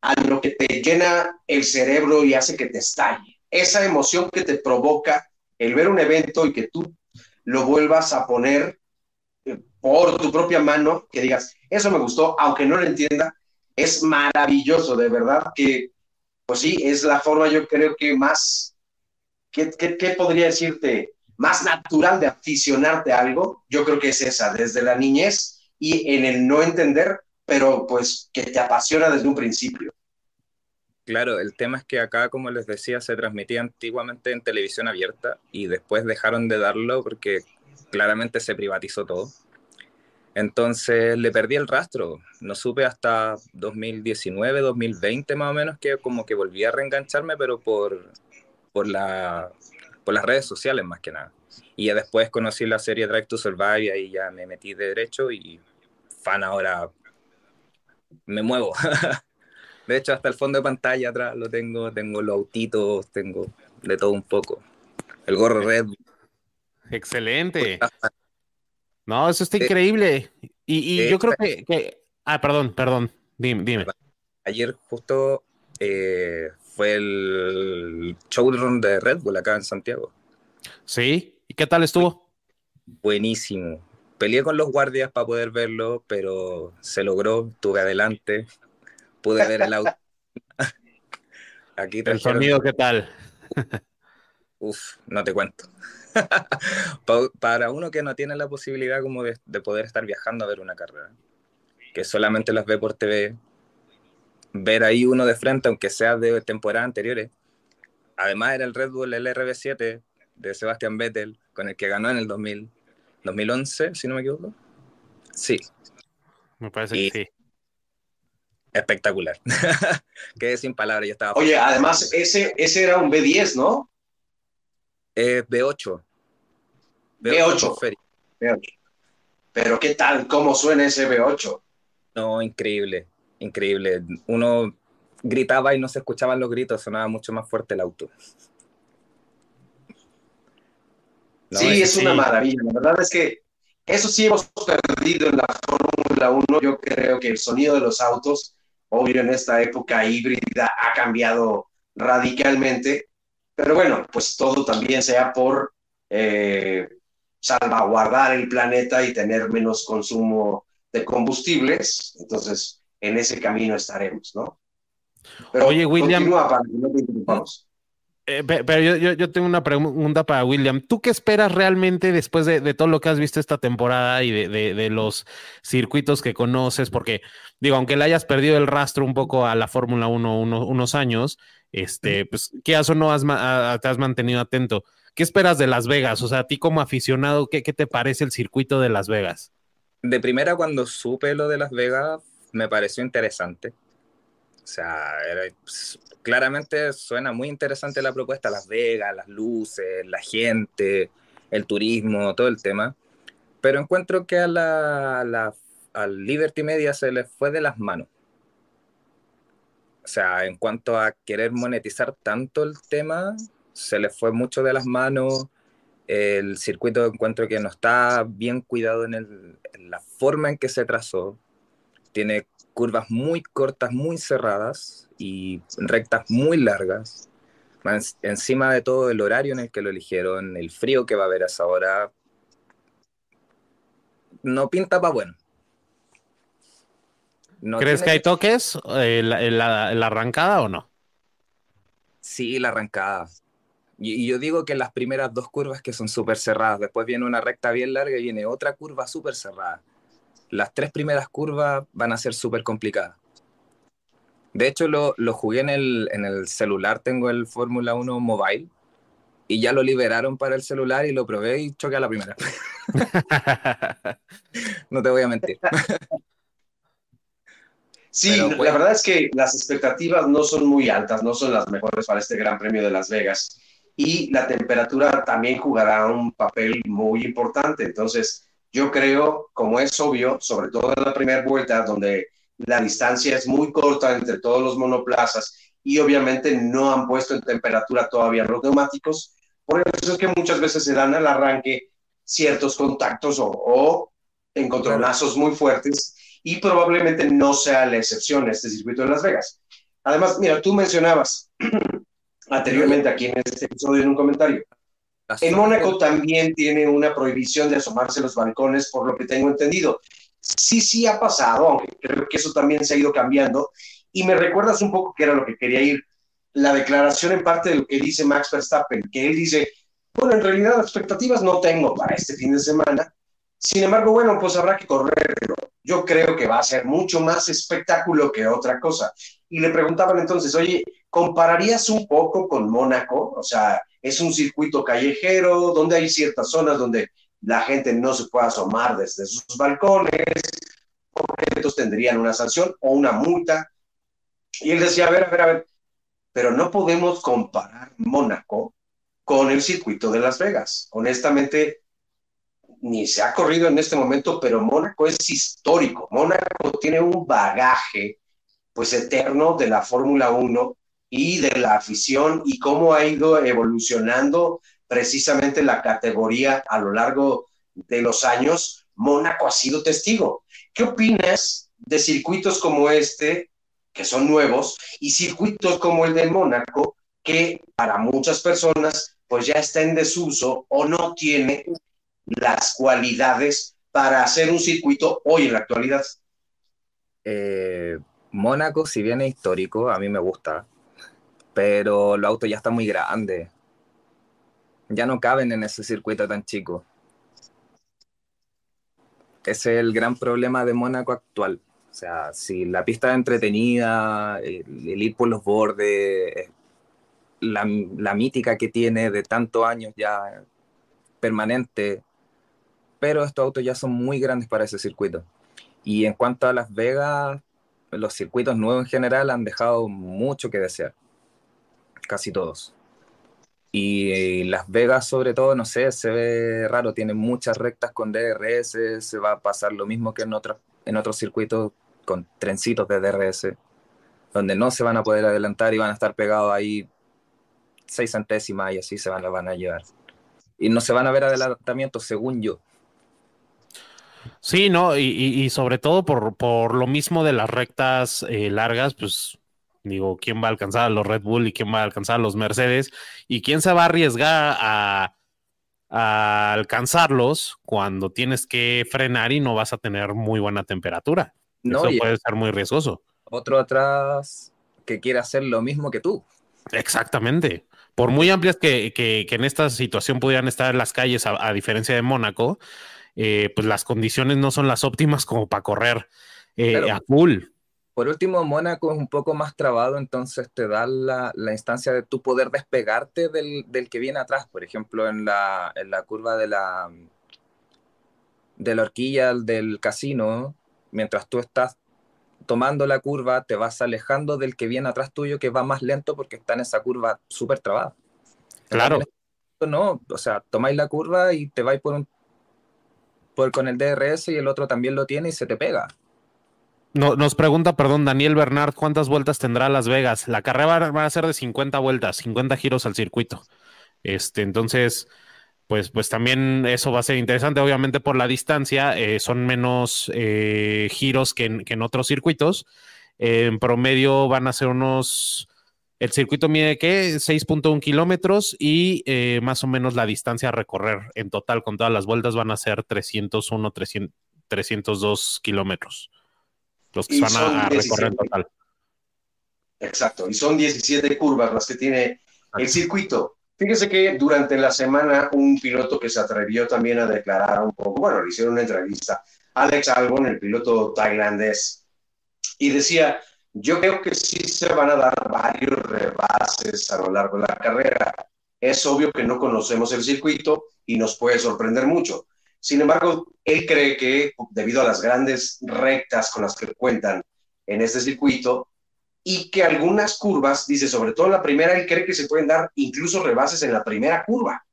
a lo que te llena el cerebro y hace que te estalle esa emoción que te provoca el ver un evento y que tú lo vuelvas a poner eh, por tu propia mano, que digas, eso me gustó, aunque no lo entienda, es maravilloso, de verdad que, pues sí, es la forma yo creo que más, ¿qué, podría decirte? Más natural de aficionarte a algo, yo creo que es esa, desde la niñez y en el no entender, pero pues que te apasiona desde un principio. Claro, el tema es que acá, como les decía, se transmitía antiguamente en televisión abierta y después dejaron de darlo porque claramente se privatizó todo. Entonces le perdí el rastro. No supe hasta 2019, 2020 más o menos que como que volví a reengancharme, pero por, por, la, por las redes sociales más que nada. Y ya después conocí la serie Drive to Survive y ya me metí de derecho y fan ahora me muevo. De hecho, hasta el fondo de pantalla atrás lo tengo, tengo los autitos, tengo de todo un poco. El gorro red. Excelente. No, eso está increíble. Y, yo creo que, Ah, perdón, perdón. Dime. Ayer justo eh, fue el showrun de Red Bull acá en Santiago. Sí. ¿Y qué tal estuvo? Buenísimo. Peleé con los guardias para poder verlo, pero se logró, tuve adelante pude ver el auto. Aquí ¿El sonido qué tal? Uf, no te cuento. Para uno que no tiene la posibilidad como de, poder estar viajando a ver una carrera, que solamente las ve por TV, ver ahí uno de frente, aunque sea de temporadas anteriores. Además era el Red Bull, el RB7 de Sebastian Vettel, con el que ganó en el 2000, 2011, si no me equivoco. Sí. Me parece que sí espectacular. Quedé sin palabras, yo estaba... Oye, además, ese, ese era un B10, ¿no? Eh, B8. B8. Pero ¿qué tal? ¿Cómo suena ese B8? No, increíble, increíble. Uno gritaba y no se escuchaban los gritos, sonaba mucho más fuerte el auto. sí, es, una maravilla. La verdad es que eso sí hemos perdido en la Fórmula 1. Yo creo que el sonido de los autos obvio en esta época híbrida ha cambiado radicalmente, pero bueno, pues todo también sea por eh, salvaguardar el planeta y tener menos consumo de combustibles, entonces en ese camino estaremos, ¿no? Oye, William. Para que no te eh, pero yo, yo, tengo una pregunta para William. ¿Tú qué esperas realmente después de, todo lo que has visto esta temporada y de, los circuitos que conoces? Porque, digo, aunque le hayas perdido el rastro un poco a la Fórmula 1 unos años, este, pues, ¿qué o no has, te has mantenido atento? ¿Qué esperas de Las Vegas? O sea, a ti como aficionado, ¿qué, ¿qué te parece el circuito de Las Vegas? De primera, cuando supe lo de Las Vegas, me pareció interesante. O sea, pues, claramente suena muy interesante la propuesta, Las Vegas, las luces, la gente, el turismo, todo el tema. Pero encuentro que a la, al Liberty Media se le fue de las manos. O sea, en cuanto a querer monetizar tanto el tema, se le fue mucho de las manos El circuito encuentro que no está bien cuidado en, el, en la forma en que se trazó. Tiene curvas muy cortas, muy cerradas y rectas muy largas. Más encima de todo el horario en el que lo eligieron, el frío que va a haber a esa hora, no pinta para bueno. No ¿Crees que hay toques en la, arrancada o no? Sí, la arrancada. Y, yo digo que las primeras dos curvas que son súper cerradas, después viene una recta bien larga y viene otra curva súper cerrada. Las tres primeras curvas van a ser súper complicadas. De hecho, lo, lo jugué en el, en el, celular, tengo el Fórmula 1 Mobile, y ya lo liberaron para el celular y lo probé y choqué a la primera. no te voy a mentir. Sí, la verdad es que las expectativas no son muy altas, no son las mejores para este Gran Premio de Las Vegas. Y la temperatura también jugará un papel muy importante. Entonces, yo creo, como es obvio, sobre todo en la primera vuelta, donde la distancia es muy corta entre todos los monoplazas y obviamente no han puesto en temperatura todavía los neumáticos. Por eso es que muchas veces se dan al arranque ciertos contactos o, encontronazos muy fuertes y probablemente no sea la excepción este circuito de Las Vegas. Además, mira, tú mencionabas anteriormente aquí en este episodio en un comentario. En Mónaco también tiene una prohibición de asomarse a los balcones, por lo que tengo entendido sí, sí ha pasado, aunque creo que eso también se ha ido cambiando. Y me recuerdas un poco que era lo que quería ir, la declaración en parte de lo que dice Max Verstappen, que él dice, bueno, en realidad expectativas no tengo para este fin de semana. Sin embargo, bueno, pues habrá que correrlo. Yo creo que va a ser mucho más espectáculo que otra cosa. Y le preguntaban entonces, oye, ¿compararías un poco con Mónaco? O sea, es un circuito callejero donde hay ciertas zonas donde la gente no se puede asomar desde sus balcones, porque entonces tendrían una sanción o una multa. Y él decía, a ver, a ver, a ver, pero no podemos comparar Mónaco con el circuito de Las Vegas. Honestamente, ni se ha corrido en este momento, pero Mónaco es histórico. Mónaco tiene un bagaje, pues, eterno de la Fórmula 1 y de la afición y cómo ha ido evolucionando precisamente la categoría a lo largo de los años, Mónaco ha sido testigo. ¿Qué opinas de circuitos como este, que son nuevos, y circuitos como el de Mónaco, que para muchas personas pues ya está en desuso o no tiene las cualidades para hacer un circuito hoy en la actualidad? Eh, Mónaco, si bien es histórico, a mí me gusta, pero el auto ya está muy grande ya no caben en ese circuito tan chico. Ese es el gran problema de Mónaco actual. O sea, si la pista es entretenida, el, ir por los bordes, la, la, mítica que tiene de tantos años ya permanente, pero estos autos ya son muy grandes para ese circuito. Y en cuanto a Las Vegas, los circuitos nuevos en general han dejado mucho que desear, casi todos. Y Las Vegas, sobre todo, no sé, se ve raro, tiene muchas rectas con DRS, se va a pasar lo mismo que en, otros en otros circuitos con trencitos de DRS, donde no se van a poder adelantar y van a estar pegados ahí seis centésimas y así se van, van a llevar. Y no se van a ver adelantamientos, según yo. Sí, no, y, sobre todo por, por, lo mismo de las rectas eh, largas, pues Digo, ¿quién va a alcanzar a los Red Bull y quién va a alcanzar a los Mercedes? ¿Y quién se va a arriesgar a, alcanzarlos cuando tienes que frenar y no vas a tener muy buena temperatura? Eso puede ser muy riesgoso. Otro atrás que quiere hacer lo mismo que tú. Exactamente. Por muy amplias que, en esta situación pudieran estar en las calles, a, diferencia de Mónaco, eh, pues las condiciones no son las óptimas como para correr eh, a full. Por último, Mónaco es un poco más trabado, entonces te da la, la instancia de tu poder despegarte del, del, que viene atrás. Por ejemplo, en la, en la curva de la, de la horquilla del casino, mientras tú estás tomando la curva, te vas alejando del que viene atrás tuyo, que va más lento porque está en esa curva súper trabada. Claro. No, o sea, tomáis la curva y te vais por un por, con el DRS y el otro también lo tiene y se te pega. No, nos pregunta, perdón, Daniel Bernard, ¿cuántas vueltas tendrá Las Vegas? La carrera va a ser de 50 vueltas, 50 giros al circuito. Este, entonces, pues, pues también eso va a ser interesante. Obviamente por la distancia eh, son menos eh, giros que en, que en, otros circuitos. en promedio van a ser unos... El circuito mide que 6.1 kilómetros y eh, más o menos la distancia a recorrer en total con todas las vueltas van a ser 301, 300, 302 kilómetros. Los que van a, a recorrer en total. Exacto, y son 17 curvas las que tiene el circuito. Fíjese que durante la semana un piloto que se atrevió también a declarar un poco, bueno, le hicieron una entrevista, Alex Albon, el piloto tailandés, y decía, yo creo que sí se van a dar varios rebases a lo largo de la carrera. Es obvio que no conocemos el circuito y nos puede sorprender mucho. Sin embargo, él cree que debido a las grandes rectas con las que cuentan en este circuito, y que algunas curvas, dice, sobre todo en la primera, él cree que se pueden dar incluso rebases en la primera curva.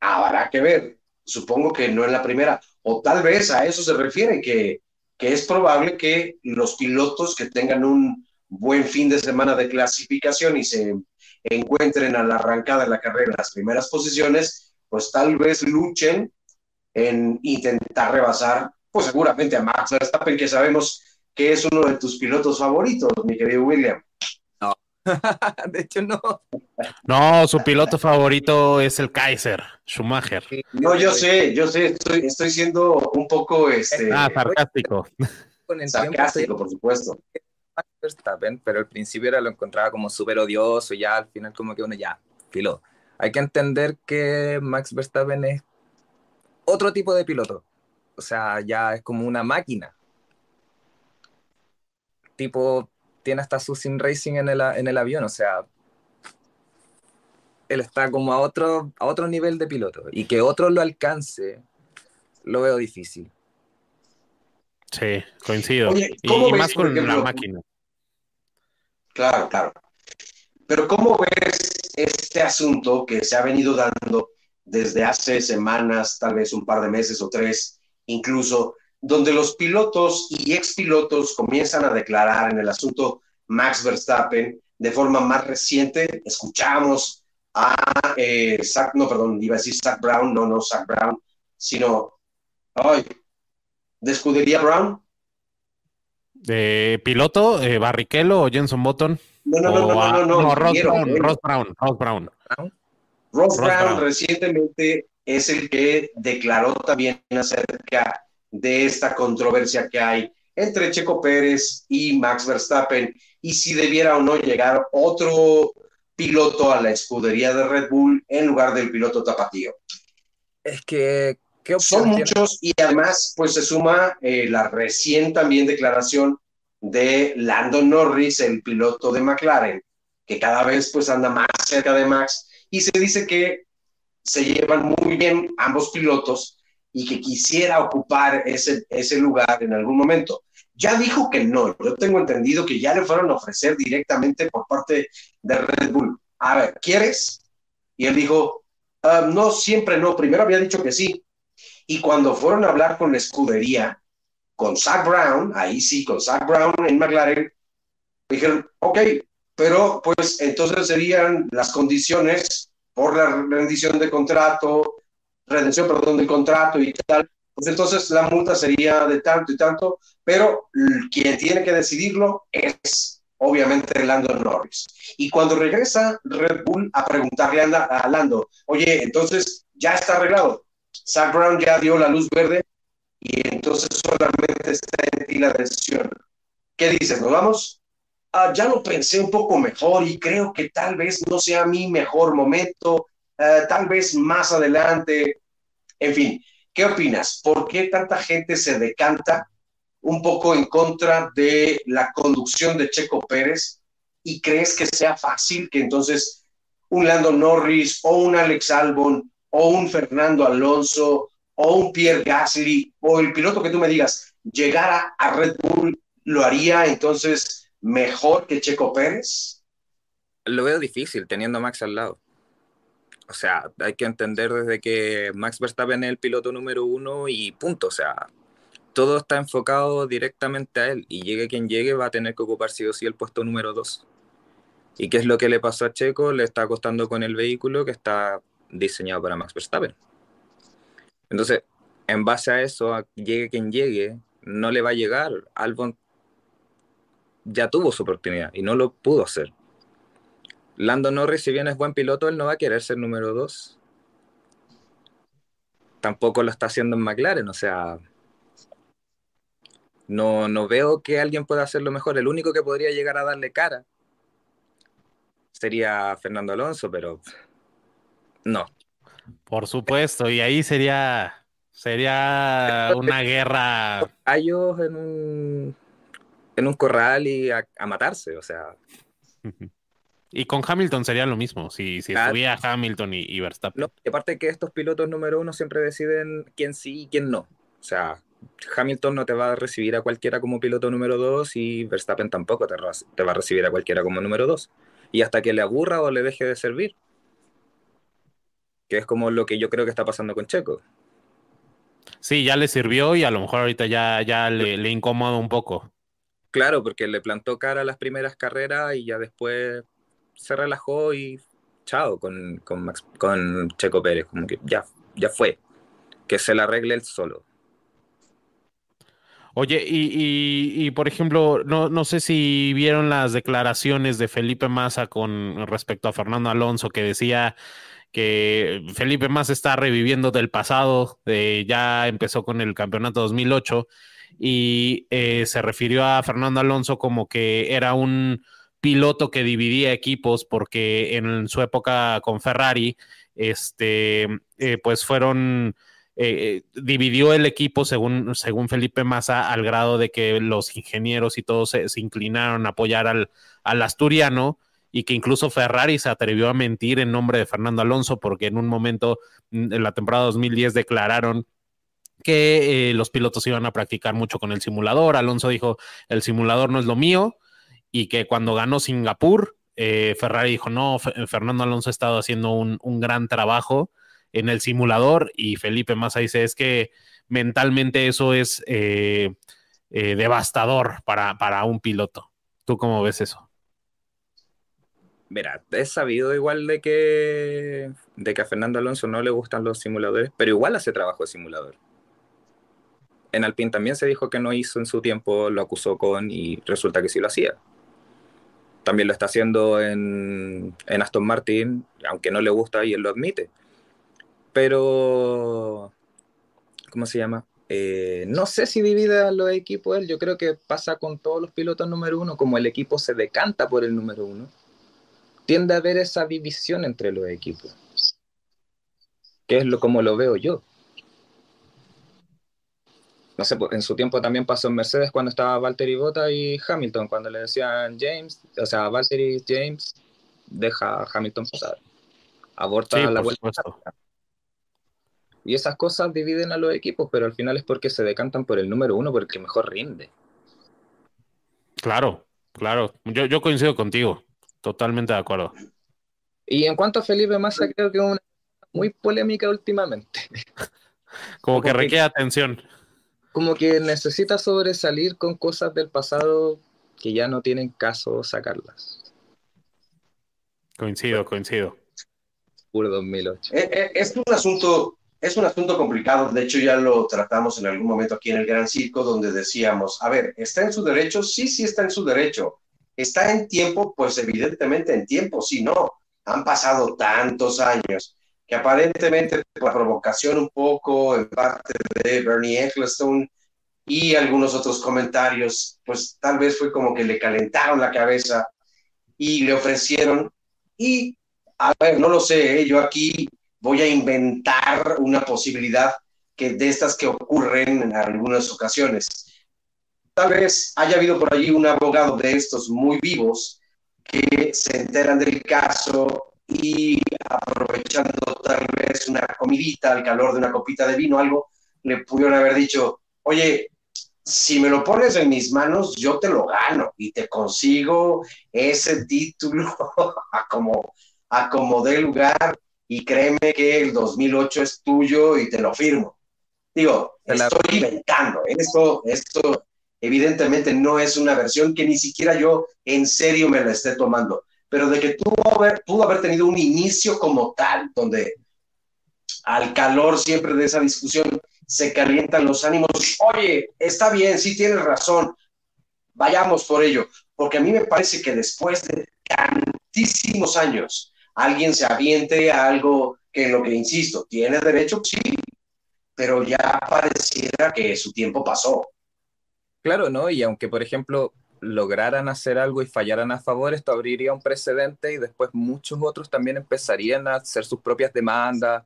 Habrá que ver, supongo que no en la primera, o tal vez a eso se refiere, que, que es probable que los pilotos que tengan un buen fin de semana de clasificación y se encuentren a la arrancada de la carrera en las primeras posiciones, pues tal vez luchen en intentar rebasar, pues seguramente a Max Verstappen, que sabemos que es uno de tus pilotos favoritos, mi querido William. No, de hecho no. No, su piloto favorito es el Kaiser, Schumacher. No, yo sé, yo sé, estoy, estoy siendo un poco este. Ah, sarcástico. Con el sarcástico, por supuesto. Verstappen, pero al principio era lo encontraba como súper odioso, y ya al final como que uno ya, filo. Hay que entender que Max Verstappen es otro tipo de piloto. O sea, ya es como una máquina tipo tiene hasta su sim racing en el, en el avión, o sea, él está como a otro, a otro nivel de piloto y que otro lo alcance, lo veo difícil. Sí, coincido. Oye, y, y más con la máquina. Claro, claro. Pero ¿cómo ves este asunto que se ha venido dando desde hace semanas, tal vez un par de meses o tres, incluso donde los pilotos y expilotos comienzan a declarar en el asunto Max Verstappen de forma más reciente. Escuchamos a eh, Zach, no, perdón, iba a decir Zach Brown, no, no Zach Brown, sino, ay, de escudería Brown. ¿De piloto? Eh, ¿Barrichello o Jenson Button? No, no, no, no, no, no, no, no Ross, Brown, Ross Brown, Ross Brown. Ross Brown recientemente es el que declaró también acerca de esta controversia que hay entre Checo Pérez y Max Verstappen y si debiera o no llegar otro piloto a la escudería de Red Bull en lugar del piloto tapatío. Es que son muchos y además pues se suma eh, la recién también declaración de Landon Norris, el piloto de McLaren, que cada vez pues anda más cerca de Max y se dice que se llevan muy bien ambos pilotos y que quisiera ocupar ese, ese lugar en algún momento. Ya dijo que no, yo tengo entendido que ya le fueron a ofrecer directamente por parte de Red Bull. A ver, ¿quieres? Y él dijo, uh, no, siempre no, primero había dicho que sí. Y cuando fueron a hablar con la escudería, con Zach Brown, ahí sí, con Zach Brown en McLaren, dijeron, ok, pero pues entonces serían las condiciones por la rendición de contrato, redención, perdón, del contrato y tal, pues entonces la multa sería de tanto y tanto, pero quien tiene que decidirlo es obviamente Lando Norris. Y cuando regresa Red Bull a preguntarle a Lando, oye, entonces ya está arreglado, Zach Brown ya dio la luz verde y entonces solamente está en ti la decisión. ¿Qué dices? ¿Nos vamos? Ah, ya lo pensé un poco mejor y creo que tal vez no sea mi mejor momento, uh, tal vez más adelante. En fin, ¿qué opinas? ¿Por qué tanta gente se decanta un poco en contra de la conducción de Checo Pérez y crees que sea fácil que entonces un Lando Norris o un Alex Albon o un Fernando Alonso o un Pierre Gasly o el piloto que tú me digas llegara a Red Bull, lo haría entonces mejor que Checo Pérez? Lo veo difícil teniendo a Max al lado. O sea, hay que entender desde que Max Verstappen es el piloto número uno y punto. O sea, todo está enfocado directamente a él y llegue quien llegue va a tener que ocupar sí o sí el puesto número dos. ¿Y qué es lo que le pasó a Checo? Le está costando con el vehículo que está diseñado para Max Verstappen. Entonces, en base a eso, llegue quien llegue, no le va a llegar. Albon ya tuvo su oportunidad y no lo pudo hacer. Lando Norris, si bien es buen piloto, él no va a querer ser número dos. Tampoco lo está haciendo en McLaren, o sea, no, no veo que alguien pueda hacerlo mejor. El único que podría llegar a darle cara sería Fernando Alonso, pero no. Por supuesto, y ahí sería, sería una guerra. Gallos en un, en un corral y a, matarse, o sea. Y con Hamilton sería lo mismo, si, si estuviera Hamilton y, Verstappen. No, aparte que estos pilotos número uno siempre deciden quién sí y quién no. O sea, Hamilton no te va a recibir a cualquiera como piloto número dos y Verstappen tampoco te, te va a recibir a cualquiera como número dos. Y hasta que le aburra o le deje de servir. Que es como lo que yo creo que está pasando con Checo. Sí, ya le sirvió y a lo mejor ahorita ya, ya le, le incomoda un poco. Claro, porque le plantó cara a las primeras carreras y ya después se relajó y chao con, con, Checo Pérez, como que ya, ya fue, que se la arregle él solo. Oye, y, y, por ejemplo, no, no, sé si vieron las declaraciones de Felipe Massa con respecto a Fernando Alonso, que decía que Felipe Massa está reviviendo del pasado, ya empezó con el campeonato 2008 y eh, se refirió a Fernando Alonso como que era un, piloto que dividía equipos porque en su época con Ferrari, este, eh, pues fueron, eh, dividió el equipo según, según Felipe Massa al grado de que los ingenieros y todos se, inclinaron a apoyar al, al, asturiano y que incluso Ferrari se atrevió a mentir en nombre de Fernando Alonso porque en un momento en la temporada 2010 declararon que eh, los pilotos iban a practicar mucho con el simulador. Alonso dijo, el simulador no es lo mío y que cuando ganó Singapur, eh, Ferrari dijo, no, Fernando Alonso ha estado haciendo un, gran trabajo en el simulador y Felipe Massa dice, es que mentalmente eso es eh, devastador para, para un piloto. ¿Tú cómo ves eso? Mira, es sabido igual de que, de que a Fernando Alonso no le gustan los simuladores, pero igual hace trabajo de simulador. En Alpine también se dijo que no hizo en su tiempo, lo acusó con y resulta que sí lo hacía también lo está haciendo en, Aston Martin, aunque no le gusta y él lo admite. Pero, ¿cómo se llama? Eh, no sé si divide a los equipos él, yo creo que pasa con todos los pilotos número uno, como el equipo se decanta por el número uno, tiende a haber esa división entre los equipos, que es lo como lo veo yo no sé, pues, en su tiempo también pasó en Mercedes cuando estaba Valtteri Bota y Hamilton, cuando le decían James, o sea, Valtteri James, deja a Hamilton pasar, aborta la vuelta. Y esas cosas dividen a los equipos, pero al final es porque se decantan por el número uno, porque mejor rinde. Claro, claro. Yo, yo coincido contigo, totalmente de acuerdo. Y en cuanto a Felipe Massa, creo que es una muy polémica últimamente. Como que requiere atención como que necesita sobresalir con cosas del pasado que ya no tienen caso sacarlas. Coincido, coincido. Puro 2008. Eh, eh, es un asunto, es un asunto complicado. De hecho, ya lo tratamos en algún momento aquí en el Gran Circo, donde decíamos, a ver, ¿está en su derecho? Sí, sí está en su derecho. ¿Está en tiempo? Pues evidentemente en tiempo, sí, no. Han pasado tantos años que aparentemente la provocación un poco en parte de Bernie Ecclestone y algunos otros comentarios, pues tal vez fue como que le calentaron la cabeza y le ofrecieron, y a ver, no lo sé, ¿eh? yo aquí voy a inventar una posibilidad que de estas que ocurren en algunas ocasiones. Tal vez haya habido por allí un abogado de estos muy vivos que se enteran del caso y aprovechando tal vez una comidita, al calor de una copita de vino, algo, le pudieron haber dicho, oye, si me lo pones en mis manos, yo te lo gano y te consigo ese título a como, a como dé lugar y créeme que el 2008 es tuyo y te lo firmo. Digo, estoy inventando, ¿eh? esto, esto evidentemente no es una versión que ni siquiera yo en serio me la esté tomando pero de que tuvo haber, pudo haber tenido un inicio como tal, donde al calor siempre de esa discusión se calientan los ánimos. Oye, está bien, sí tienes razón, vayamos por ello, porque a mí me parece que después de tantísimos años, alguien se aviente a algo que en lo que insisto, tiene derecho, sí, pero ya pareciera que su tiempo pasó. Claro, ¿no? Y aunque, por ejemplo, lograran hacer algo y fallaran a favor, esto abriría un precedente y después muchos otros también empezarían a hacer sus propias demandas.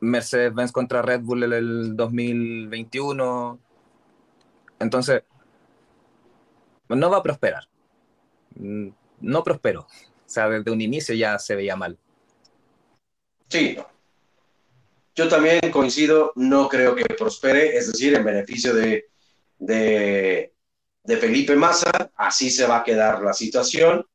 Mercedes-Benz contra Red Bull en el 2021. Entonces, no va a prosperar. Mm, no prosperó. O sea, desde un inicio ya se veía mal. Sí, yo también coincido, no creo que prospere, es decir, en beneficio de, de, Felipe Massa, así se va a quedar la situación,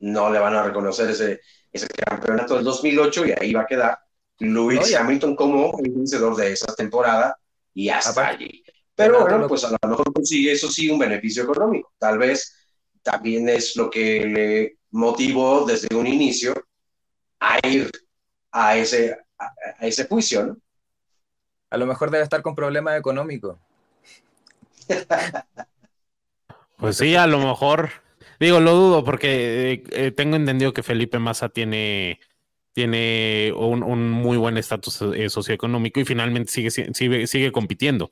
no le van a reconocer ese, ese campeonato del 2008 y ahí va a quedar Luis Hamilton como el vencedor de esa temporada y hasta allí. Pero bueno, pues a lo mejor consigue eso sí un beneficio económico, tal vez también es lo que le motivó desde un inicio a ir a ese, a, ese juicio, ¿no? A lo mejor debe estar con problemas económicos. pues sí, a lo mejor. Digo, lo dudo porque eh, eh, tengo entendido que Felipe Massa tiene, tiene un, muy buen estatus eh, socioeconómico y finalmente sigue, sigue, sigue compitiendo.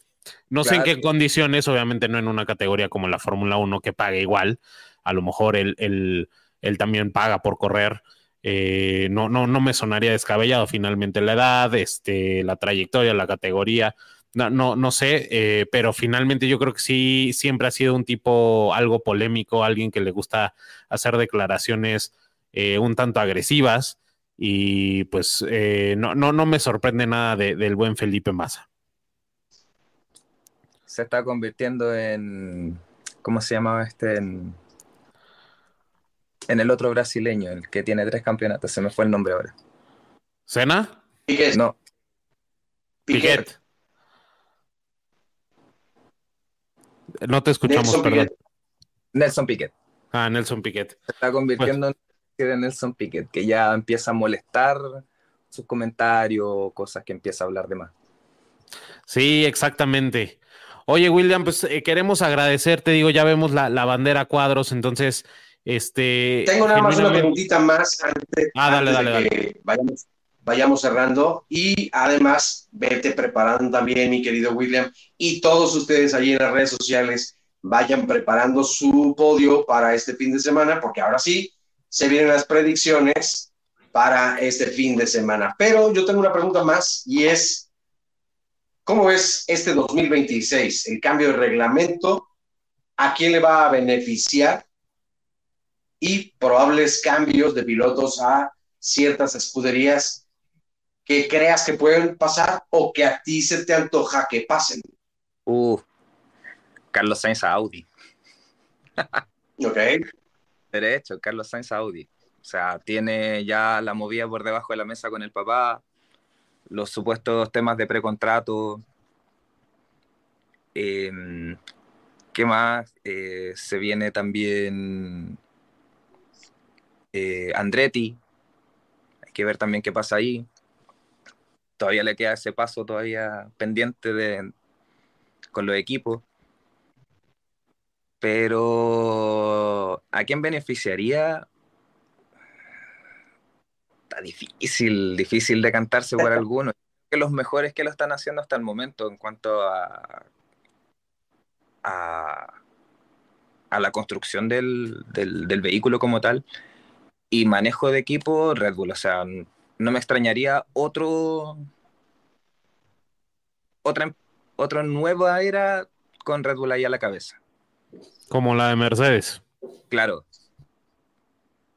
No sé en qué condiciones, obviamente no en una categoría como la Fórmula 1 que paga igual. A lo mejor él, él también paga por correr eh, no, no, no me sonaría descabellado finalmente la edad, este, la trayectoria, la categoría. No, no, no sé, eh, pero finalmente yo creo que sí, siempre ha sido un tipo algo polémico, alguien que le gusta hacer declaraciones eh, un tanto agresivas y pues no, no, no me sorprende nada del buen Felipe Massa. Se está convirtiendo en, ¿cómo se llamaba este? En en el otro brasileño, el que tiene tres campeonatos, se me fue el nombre ahora. ¿Cena? Piquet. No. Piquet. No te escuchamos, perdón. Nelson Piquet. Ah, Nelson Piquet. Se está convirtiendo en Nelson Piquet, que ya empieza a molestar sus comentarios, cosas que empieza a hablar de más. Sí, exactamente. Oye, William, pues eh, queremos agradecerte, digo, ya vemos la, la bandera cuadros, entonces este, Tengo nada más una preguntita más antes, ah, de que Vayamos, cerrando. Y además, vete preparando también, mi querido William, y todos ustedes allí en las redes sociales vayan preparando su podio para este fin de semana, porque ahora sí se vienen las predicciones para este fin de semana. Pero yo tengo una pregunta más y es, ¿cómo ves este 2026? El cambio de reglamento, ¿a quién le va a beneficiar? y probables cambios de pilotos a ciertas escuderías que creas que pueden pasar o que a ti se te antoja que pasen. Uh, Carlos Sainz Audi. ok. Derecho, Carlos Sainz Audi. O sea, tiene ya la movida por debajo de la mesa con el papá, los supuestos temas de precontrato. Em, ¿Qué más? Eh, se viene también eh, Andretti, hay que ver también qué pasa ahí. Todavía le queda ese paso todavía pendiente de, con los equipos. Pero ¿a quién beneficiaría? Está difícil, difícil de cantarse por algunos. Que los mejores que lo están haciendo hasta el momento en cuanto a, a, la construcción del, del vehículo como tal, y manejo de equipo Red Bull. O sea, no me extrañaría otro. Otra, otra nueva era con Red Bull ahí a la cabeza. Como la de Mercedes. Claro.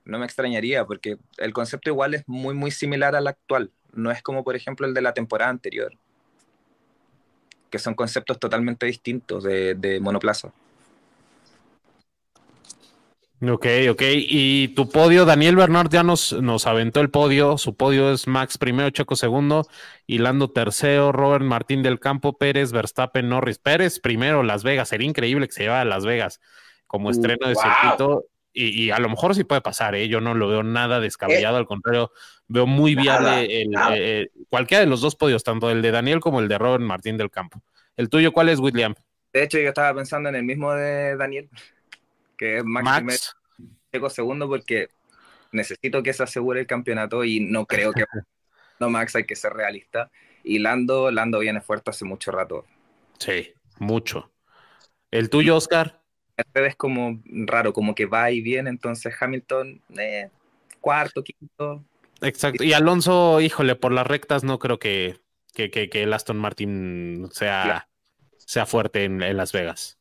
No me extrañaría porque el concepto igual es muy, muy similar al actual. No es como, por ejemplo, el de la temporada anterior. Que son conceptos totalmente distintos de, de monoplaza. Ok, ok. Y tu podio, Daniel Bernard ya nos, nos aventó el podio. Su podio es Max primero, Checo segundo, y Lando tercero, Robert Martín del Campo, Pérez, Verstappen, Norris. Pérez primero, Las Vegas. Sería increíble que se llevara a Las Vegas como uh, estreno de circuito. Y, a lo mejor sí puede pasar, ¿eh? yo no lo veo nada descabellado, al contrario, veo muy viable el, eh, cualquiera de los dos podios, tanto el de Daniel como el de Robert Martín del Campo. ¿El tuyo cuál es, William? De hecho, yo estaba pensando en el mismo de Daniel, que es Max, Max. Checo segundo, porque necesito que se asegure el campeonato y no creo que no Max hay que ser realista. Y Lando, Lando viene fuerte hace mucho rato. Sí, mucho. ¿El tuyo, Oscar? Mercedes como raro, como que va y viene, entonces Hamilton, eh, cuarto, quinto. Exacto. Y Alonso, híjole, por las rectas no creo que, que, que, que el Aston Martin sea, Claro. sea fuerte en, en Las Vegas.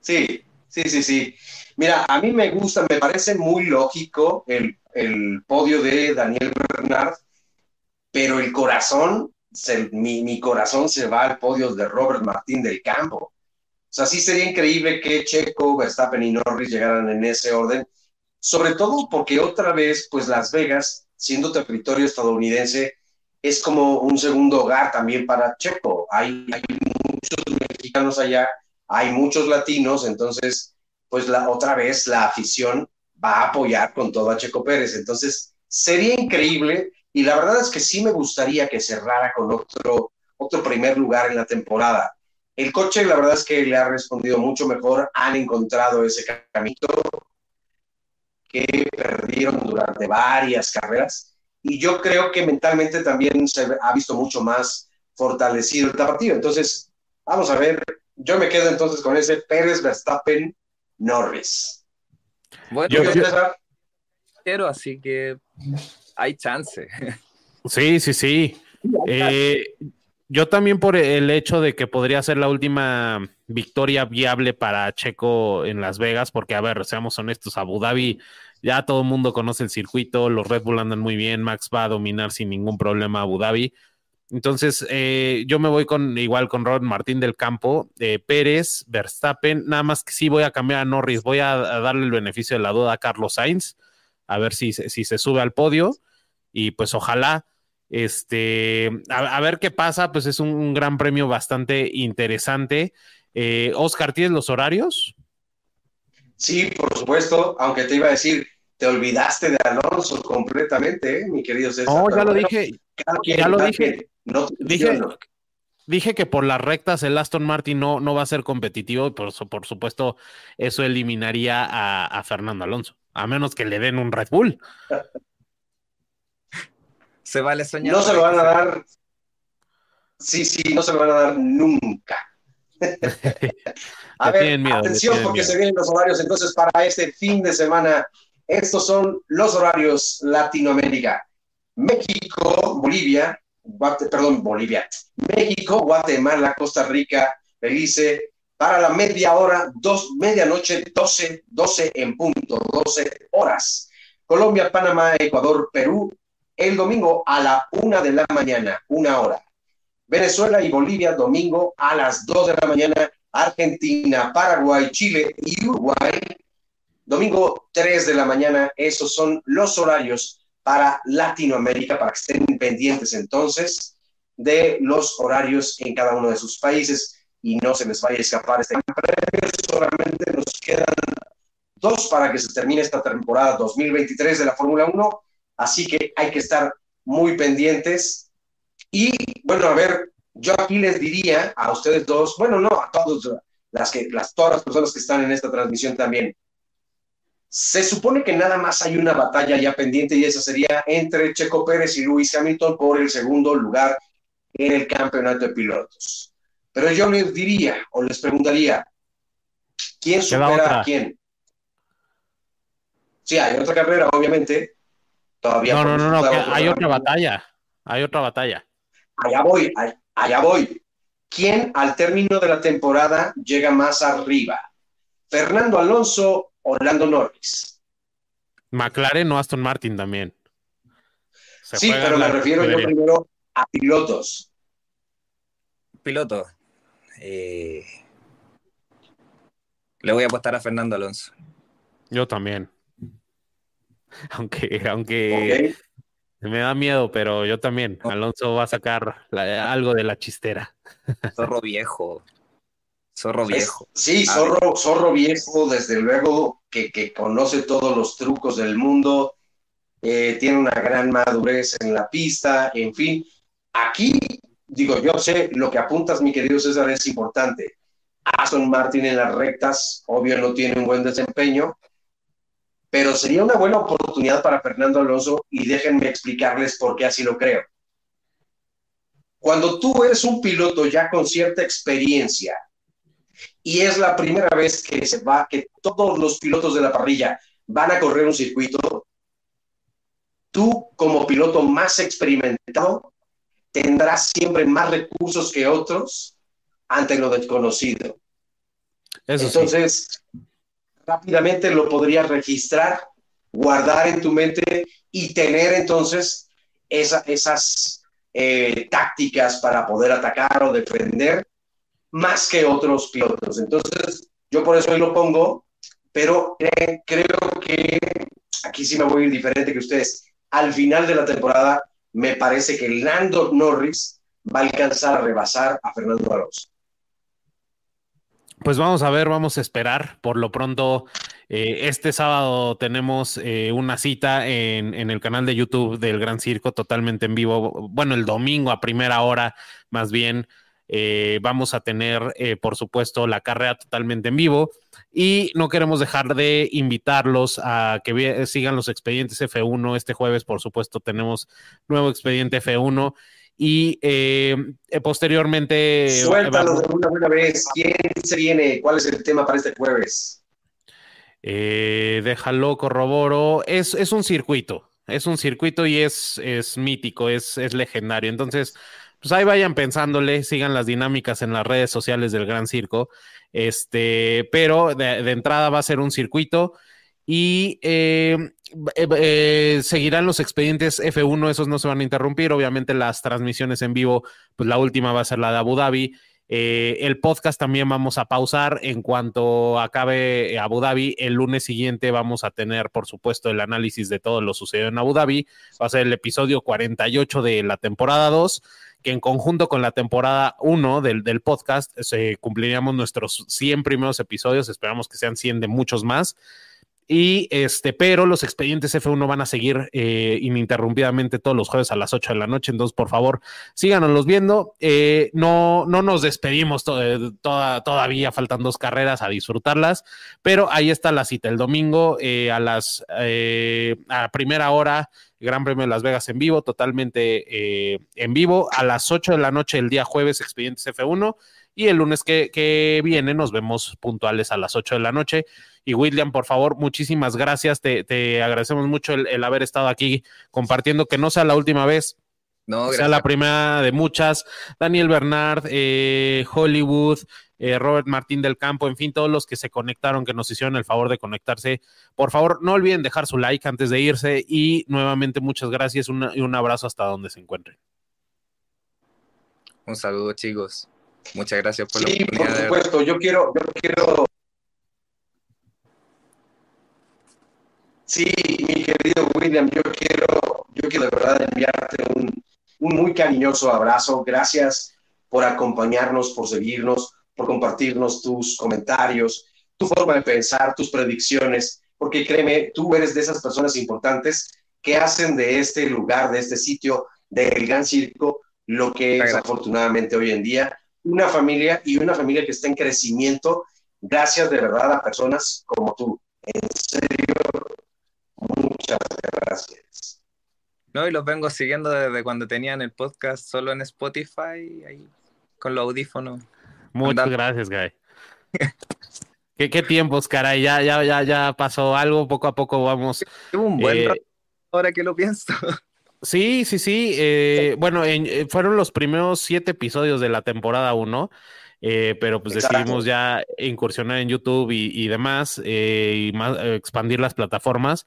Sí, sí, sí, sí. Mira, a mí me gusta, me parece muy lógico el, el podio de Daniel Bernard, pero el corazón, mi, mi corazón se va al podio de Robert Martín del Campo. O sea, sí sería increíble que Checo, Verstappen y Norris llegaran en ese orden, sobre todo porque otra vez, pues Las Vegas, siendo territorio estadounidense, es como un segundo hogar también para Checo. Hay muchos mexicanos allá, hay muchos latinos, entonces, pues la otra vez la afición va a apoyar con todo a Checo Pérez. Entonces, sería increíble y la verdad es que sí me gustaría que cerrara con otro, otro primer lugar en la temporada. El coche, la verdad es que le ha respondido mucho mejor, han encontrado ese camino que perdieron durante varias carreras y yo creo que mentalmente también se ha visto mucho más fortalecido el partido. Entonces, vamos a ver, yo me quedo entonces con ese Pérez, Verstappen, Norris. Bueno, Yo- quiero, así que hay chance. Sí, sí, sí. Eh, yo también por el hecho de que podría ser la última victoria viable para Checo en Las Vegas, porque a ver, seamos honestos, Abu Dhabi ya todo el mundo conoce el circuito, los Red Bull andan muy bien, Max va a dominar sin ningún problema Abu Dhabi. Entonces, eh, yo me voy con igual con Robert Martín del Campo, eh, Pérez, Verstappen, nada más que sí voy a cambiar a Norris, voy a, darle el beneficio de la duda a Carlos Sainz, a ver si, si se sube al podio y pues ojalá, este, a, ver qué pasa, pues es un, un gran premio bastante interesante. Eh, Oscar, ¿tienes los horarios? Sí, por supuesto, aunque te iba a decir, te olvidaste de Alonso completamente, ¿eh, mi querido César. No, ya Pero lo bueno, dije, quien, ya lo dije. No Dije, que por las rectas el Aston Martin no, no va a ser competitivo y por, por supuesto eso eliminaría a, a Fernando Alonso, a menos que le den un Red Bull. Se vale soñar. No se lo van a dar. Sí, sí, no se lo van a dar nunca. A ver, miedo, atención porque miedo. se vienen los horarios entonces para este fin de semana. Estos son los horarios Latinoamérica. México, Bolivia, perdón, Bolivia. México, Guatemala, Costa Rica, Belice, para la media hora, dos, medianoche, 12, 12 en punto, 12 horas. Colombia, Panamá, Ecuador, Perú, el domingo a la una de la mañana, una hora. Venezuela y Bolivia, domingo a las 2 de la mañana. Argentina, Paraguay, Chile y Uruguay, domingo 3 de la mañana. Esos son los horarios para Latinoamérica, para que estén pendientes entonces de los horarios en cada uno de sus países y no se les vaya a escapar este premio. Solamente nos quedan dos para que se termine esta temporada 2023 de la Fórmula 1, así que hay que estar muy pendientes. Y bueno, a ver, yo aquí les diría a ustedes dos, bueno, no, a todos, las que, las, todas las personas que están en esta transmisión también. Se supone que nada más hay una batalla ya pendiente y esa sería entre Checo Pérez y Lewis Hamilton por el segundo lugar en el campeonato de pilotos. Pero yo les diría o les preguntaría, ¿quién supera a quién? Sí, hay otra carrera, obviamente. Todavía No, no, no, no, hay otra batalla, hay otra batalla. allá voy, allá voy. ¿Quién al término de la temporada llega más arriba? ¿Fernando Alonso o Lando Norris? McLaren o Aston Martin también. Se sí, pero me refiero yo primero a pilotos. Piloto. eh, le voy a apostar a Fernando Alonso. Yo también. Aunque, aunque ¿ok? me da miedo, pero yo también. Alonso va a sacar la- algo de la chistera. Zorro viejo. Zorro viejo. Sí, zorro viejo, desde luego, que, que conoce todos los trucos del mundo. eh, tiene una gran madurez en la pista, en fin. Aquí, digo, yo sé, lo que apuntas, mi querido César, es importante. Aston Martin en las rectas, obvio, no tiene un buen desempeño, pero sería una buena oportunidad para Fernando Alonso y déjenme explicarles por qué así lo creo. Cuando tú eres un piloto ya con cierta experiencia y es la primera vez que se va, que todos los pilotos de la parrilla van a correr un circuito, tú como piloto más experimentado tendrás siempre más recursos que otros ante lo desconocido. Entonces, rápidamente lo podrías registrar, guardar en tu mente y tener entonces esas eh, tácticas para poder atacar o defender más que otros pilotos. Entonces, yo por eso hoy lo pongo, pero creo que aquí sí me voy a ir diferente que ustedes. Al final de la temporada, me parece que Lando Norris va a alcanzar a rebasar a Fernando Alonso. Pues vamos a ver, vamos a esperar. Por lo pronto, eh, este sábado tenemos eh, una cita en, el canal de YouTube del Gran Circo totalmente en vivo. Bueno, el domingo a primera hora, más bien. Eh, vamos a tener, por supuesto, la carrera totalmente en vivo y no queremos dejar de invitarlos a que sigan los expedientes F1. Este jueves, por supuesto, tenemos nuevo expediente F1 y eh, eh, posteriormente... Suéltalo de una buena vez. ¿Quién se viene? ¿Cuál es el tema para este jueves? Eh, déjalo, corroboro. Es, es un circuito. Es un circuito y es, es mítico, es, es legendario. Entonces, pues ahí vayan pensándole, sigan las dinámicas en las redes sociales del Gran Circo. Este, pero de entrada va a ser un circuito y eh, eh, eh, seguirán los expedientes F1, esos no se van a interrumpir. Obviamente las transmisiones en vivo, pues la última va a ser la de Abu Dhabi. el podcast también vamos a pausar en cuanto acabe Abu Dhabi. El lunes siguiente vamos a tener, por supuesto, el análisis de todo lo sucedido en Abu Dhabi. Va a ser el episodio 48 de la temporada 2 que en conjunto con la temporada 1 del, del, podcast cumpliríamos nuestros 100 primeros episodios, esperamos que sean 100 de muchos más. Y este, pero los expedientes F1 van a seguir eh, ininterrumpidamente todos los jueves a las 8 de la noche. Entonces, por favor, síganos viendo. Eh, no, no nos despedimos eh, todavía, faltan dos carreras a disfrutarlas, pero ahí está la cita el domingo a las a primera hora. Gran Premio de Las Vegas en vivo, totalmente en vivo, a las 8 de la noche el día jueves, expedientes F1, y el lunes que, que viene nos vemos puntuales a las 8 de la noche. Y William, por favor, muchísimas gracias. Te, agradecemos mucho el, haber estado aquí compartiendo, que no sea la última vez. No, sea la primera de muchas. Daniel Bernard, eh, Hollywood, eh, Robert Martín del Campo, en fin, todos los que se conectaron, que nos hicieron el favor de conectarse. Por favor, no olviden dejar su like antes de irse y nuevamente muchas gracias y un abrazo hasta donde se encuentren. Un saludo, chicos. Muchas gracias por la oportunidad. Por supuesto, yo quiero, yo quiero Sí, mi querido William, yo quiero, yo quiero de verdad enviarte un, muy cariñoso abrazo. Gracias por acompañarnos, por seguirnos, por compartirnos tus comentarios, tu forma de pensar, tus predicciones, porque créeme, tú eres de esas personas importantes que hacen de este lugar, de este sitio, del Gran Circo, lo que es afortunadamente hoy en día una familia y una familia que está en crecimiento gracias de verdad a personas como tú. En serio, gracias. No, y los vengo siguiendo desde cuando tenían el podcast solo en Spotify, ahí con los audífonos. Muchas gracias, Guy. ¿Qué, ¿Qué, tiempos, caray, ya, ya, ya, ya pasó algo, poco a poco vamos. un buen eh, ahora que lo pienso. Sí, sí, sí. Eh, bueno, eh, fueron los primeros siete episodios de la temporada 1. pero pues decidimos ya incursionar en YouTube y, demás y más, expandir las plataformas.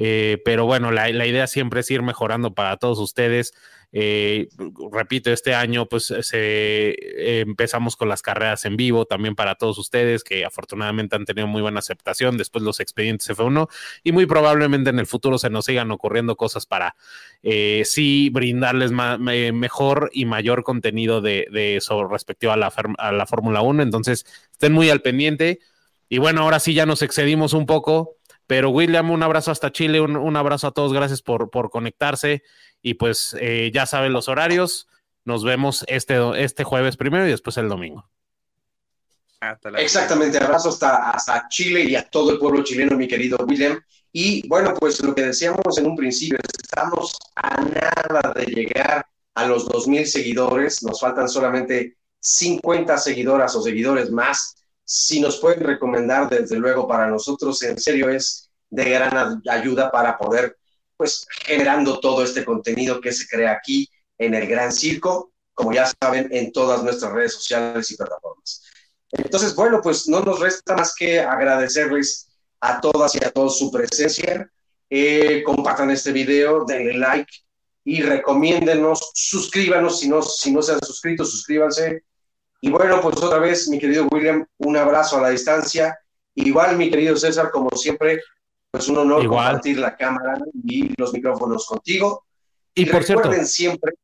Eh, pero bueno, la, idea siempre es ir mejorando para todos ustedes. Eh, repito, este año pues se, empezamos con las carreras en vivo también para todos ustedes que afortunadamente han tenido muy buena aceptación después los expedientes F1 y muy probablemente en el futuro se nos sigan ocurriendo cosas para eh, sí brindarles mejor y mayor contenido de, de sobre respectivo a la, a la Fórmula 1. Entonces estén muy al pendiente. Y bueno, ahora sí ya nos excedimos un poco Pero William, un abrazo hasta Chile, un, abrazo a todos, gracias por, por conectarse y pues eh, ya saben los horarios. Nos vemos este, este jueves primero y después el domingo. Exactamente, abrazo hasta, hasta Chile y a todo el pueblo chileno, mi querido William. Y bueno, pues lo que decíamos en un principio, estamos a nada de llegar a los 2.000 seguidores, nos faltan solamente 50 seguidoras o seguidores más. Si nos pueden recomendar, desde luego, para nosotros, en serio es de gran ayuda para poder, pues, generando todo este contenido que se crea aquí en el Gran Circo, como ya saben, en todas nuestras redes sociales y plataformas. Entonces, bueno, pues no nos resta más que agradecerles a todas y a todos su presencia. Eh, compartan este video, denle like y recomiéndenos, suscríbanos si no, si no se han suscrito, suscríbanse. Y bueno, pues otra vez, mi querido William, un abrazo a la distancia. Igual, mi querido César, como siempre, pues un honor compartir la cámara y los micrófonos contigo. Y, por cierto, siempre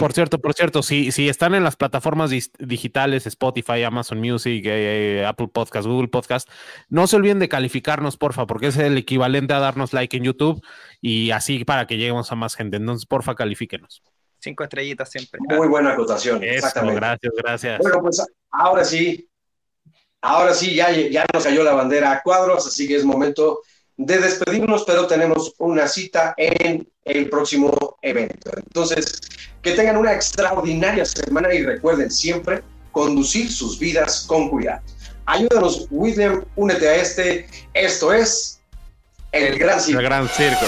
por cierto, por cierto, si, si están en las plataformas digitales, Spotify, Amazon Music, eh, Apple Podcast, Google Podcast, no se olviden de calificarnos, porfa, porque es el equivalente a darnos like en YouTube y así para que lleguemos a más gente. Entonces, porfa, califíquenos. Cinco estrellitas siempre. Muy buena acotación. exactamente. Gracias, gracias. Bueno, pues ahora sí, ahora sí, ya, ya nos cayó la bandera a cuadros, así que es momento de despedirnos, pero tenemos una cita en el próximo evento. Entonces, que tengan una extraordinaria semana y recuerden siempre conducir sus vidas con cuidado. Ayúdanos, William, únete a este. Esto es El Gran Circo. El Gran Circo.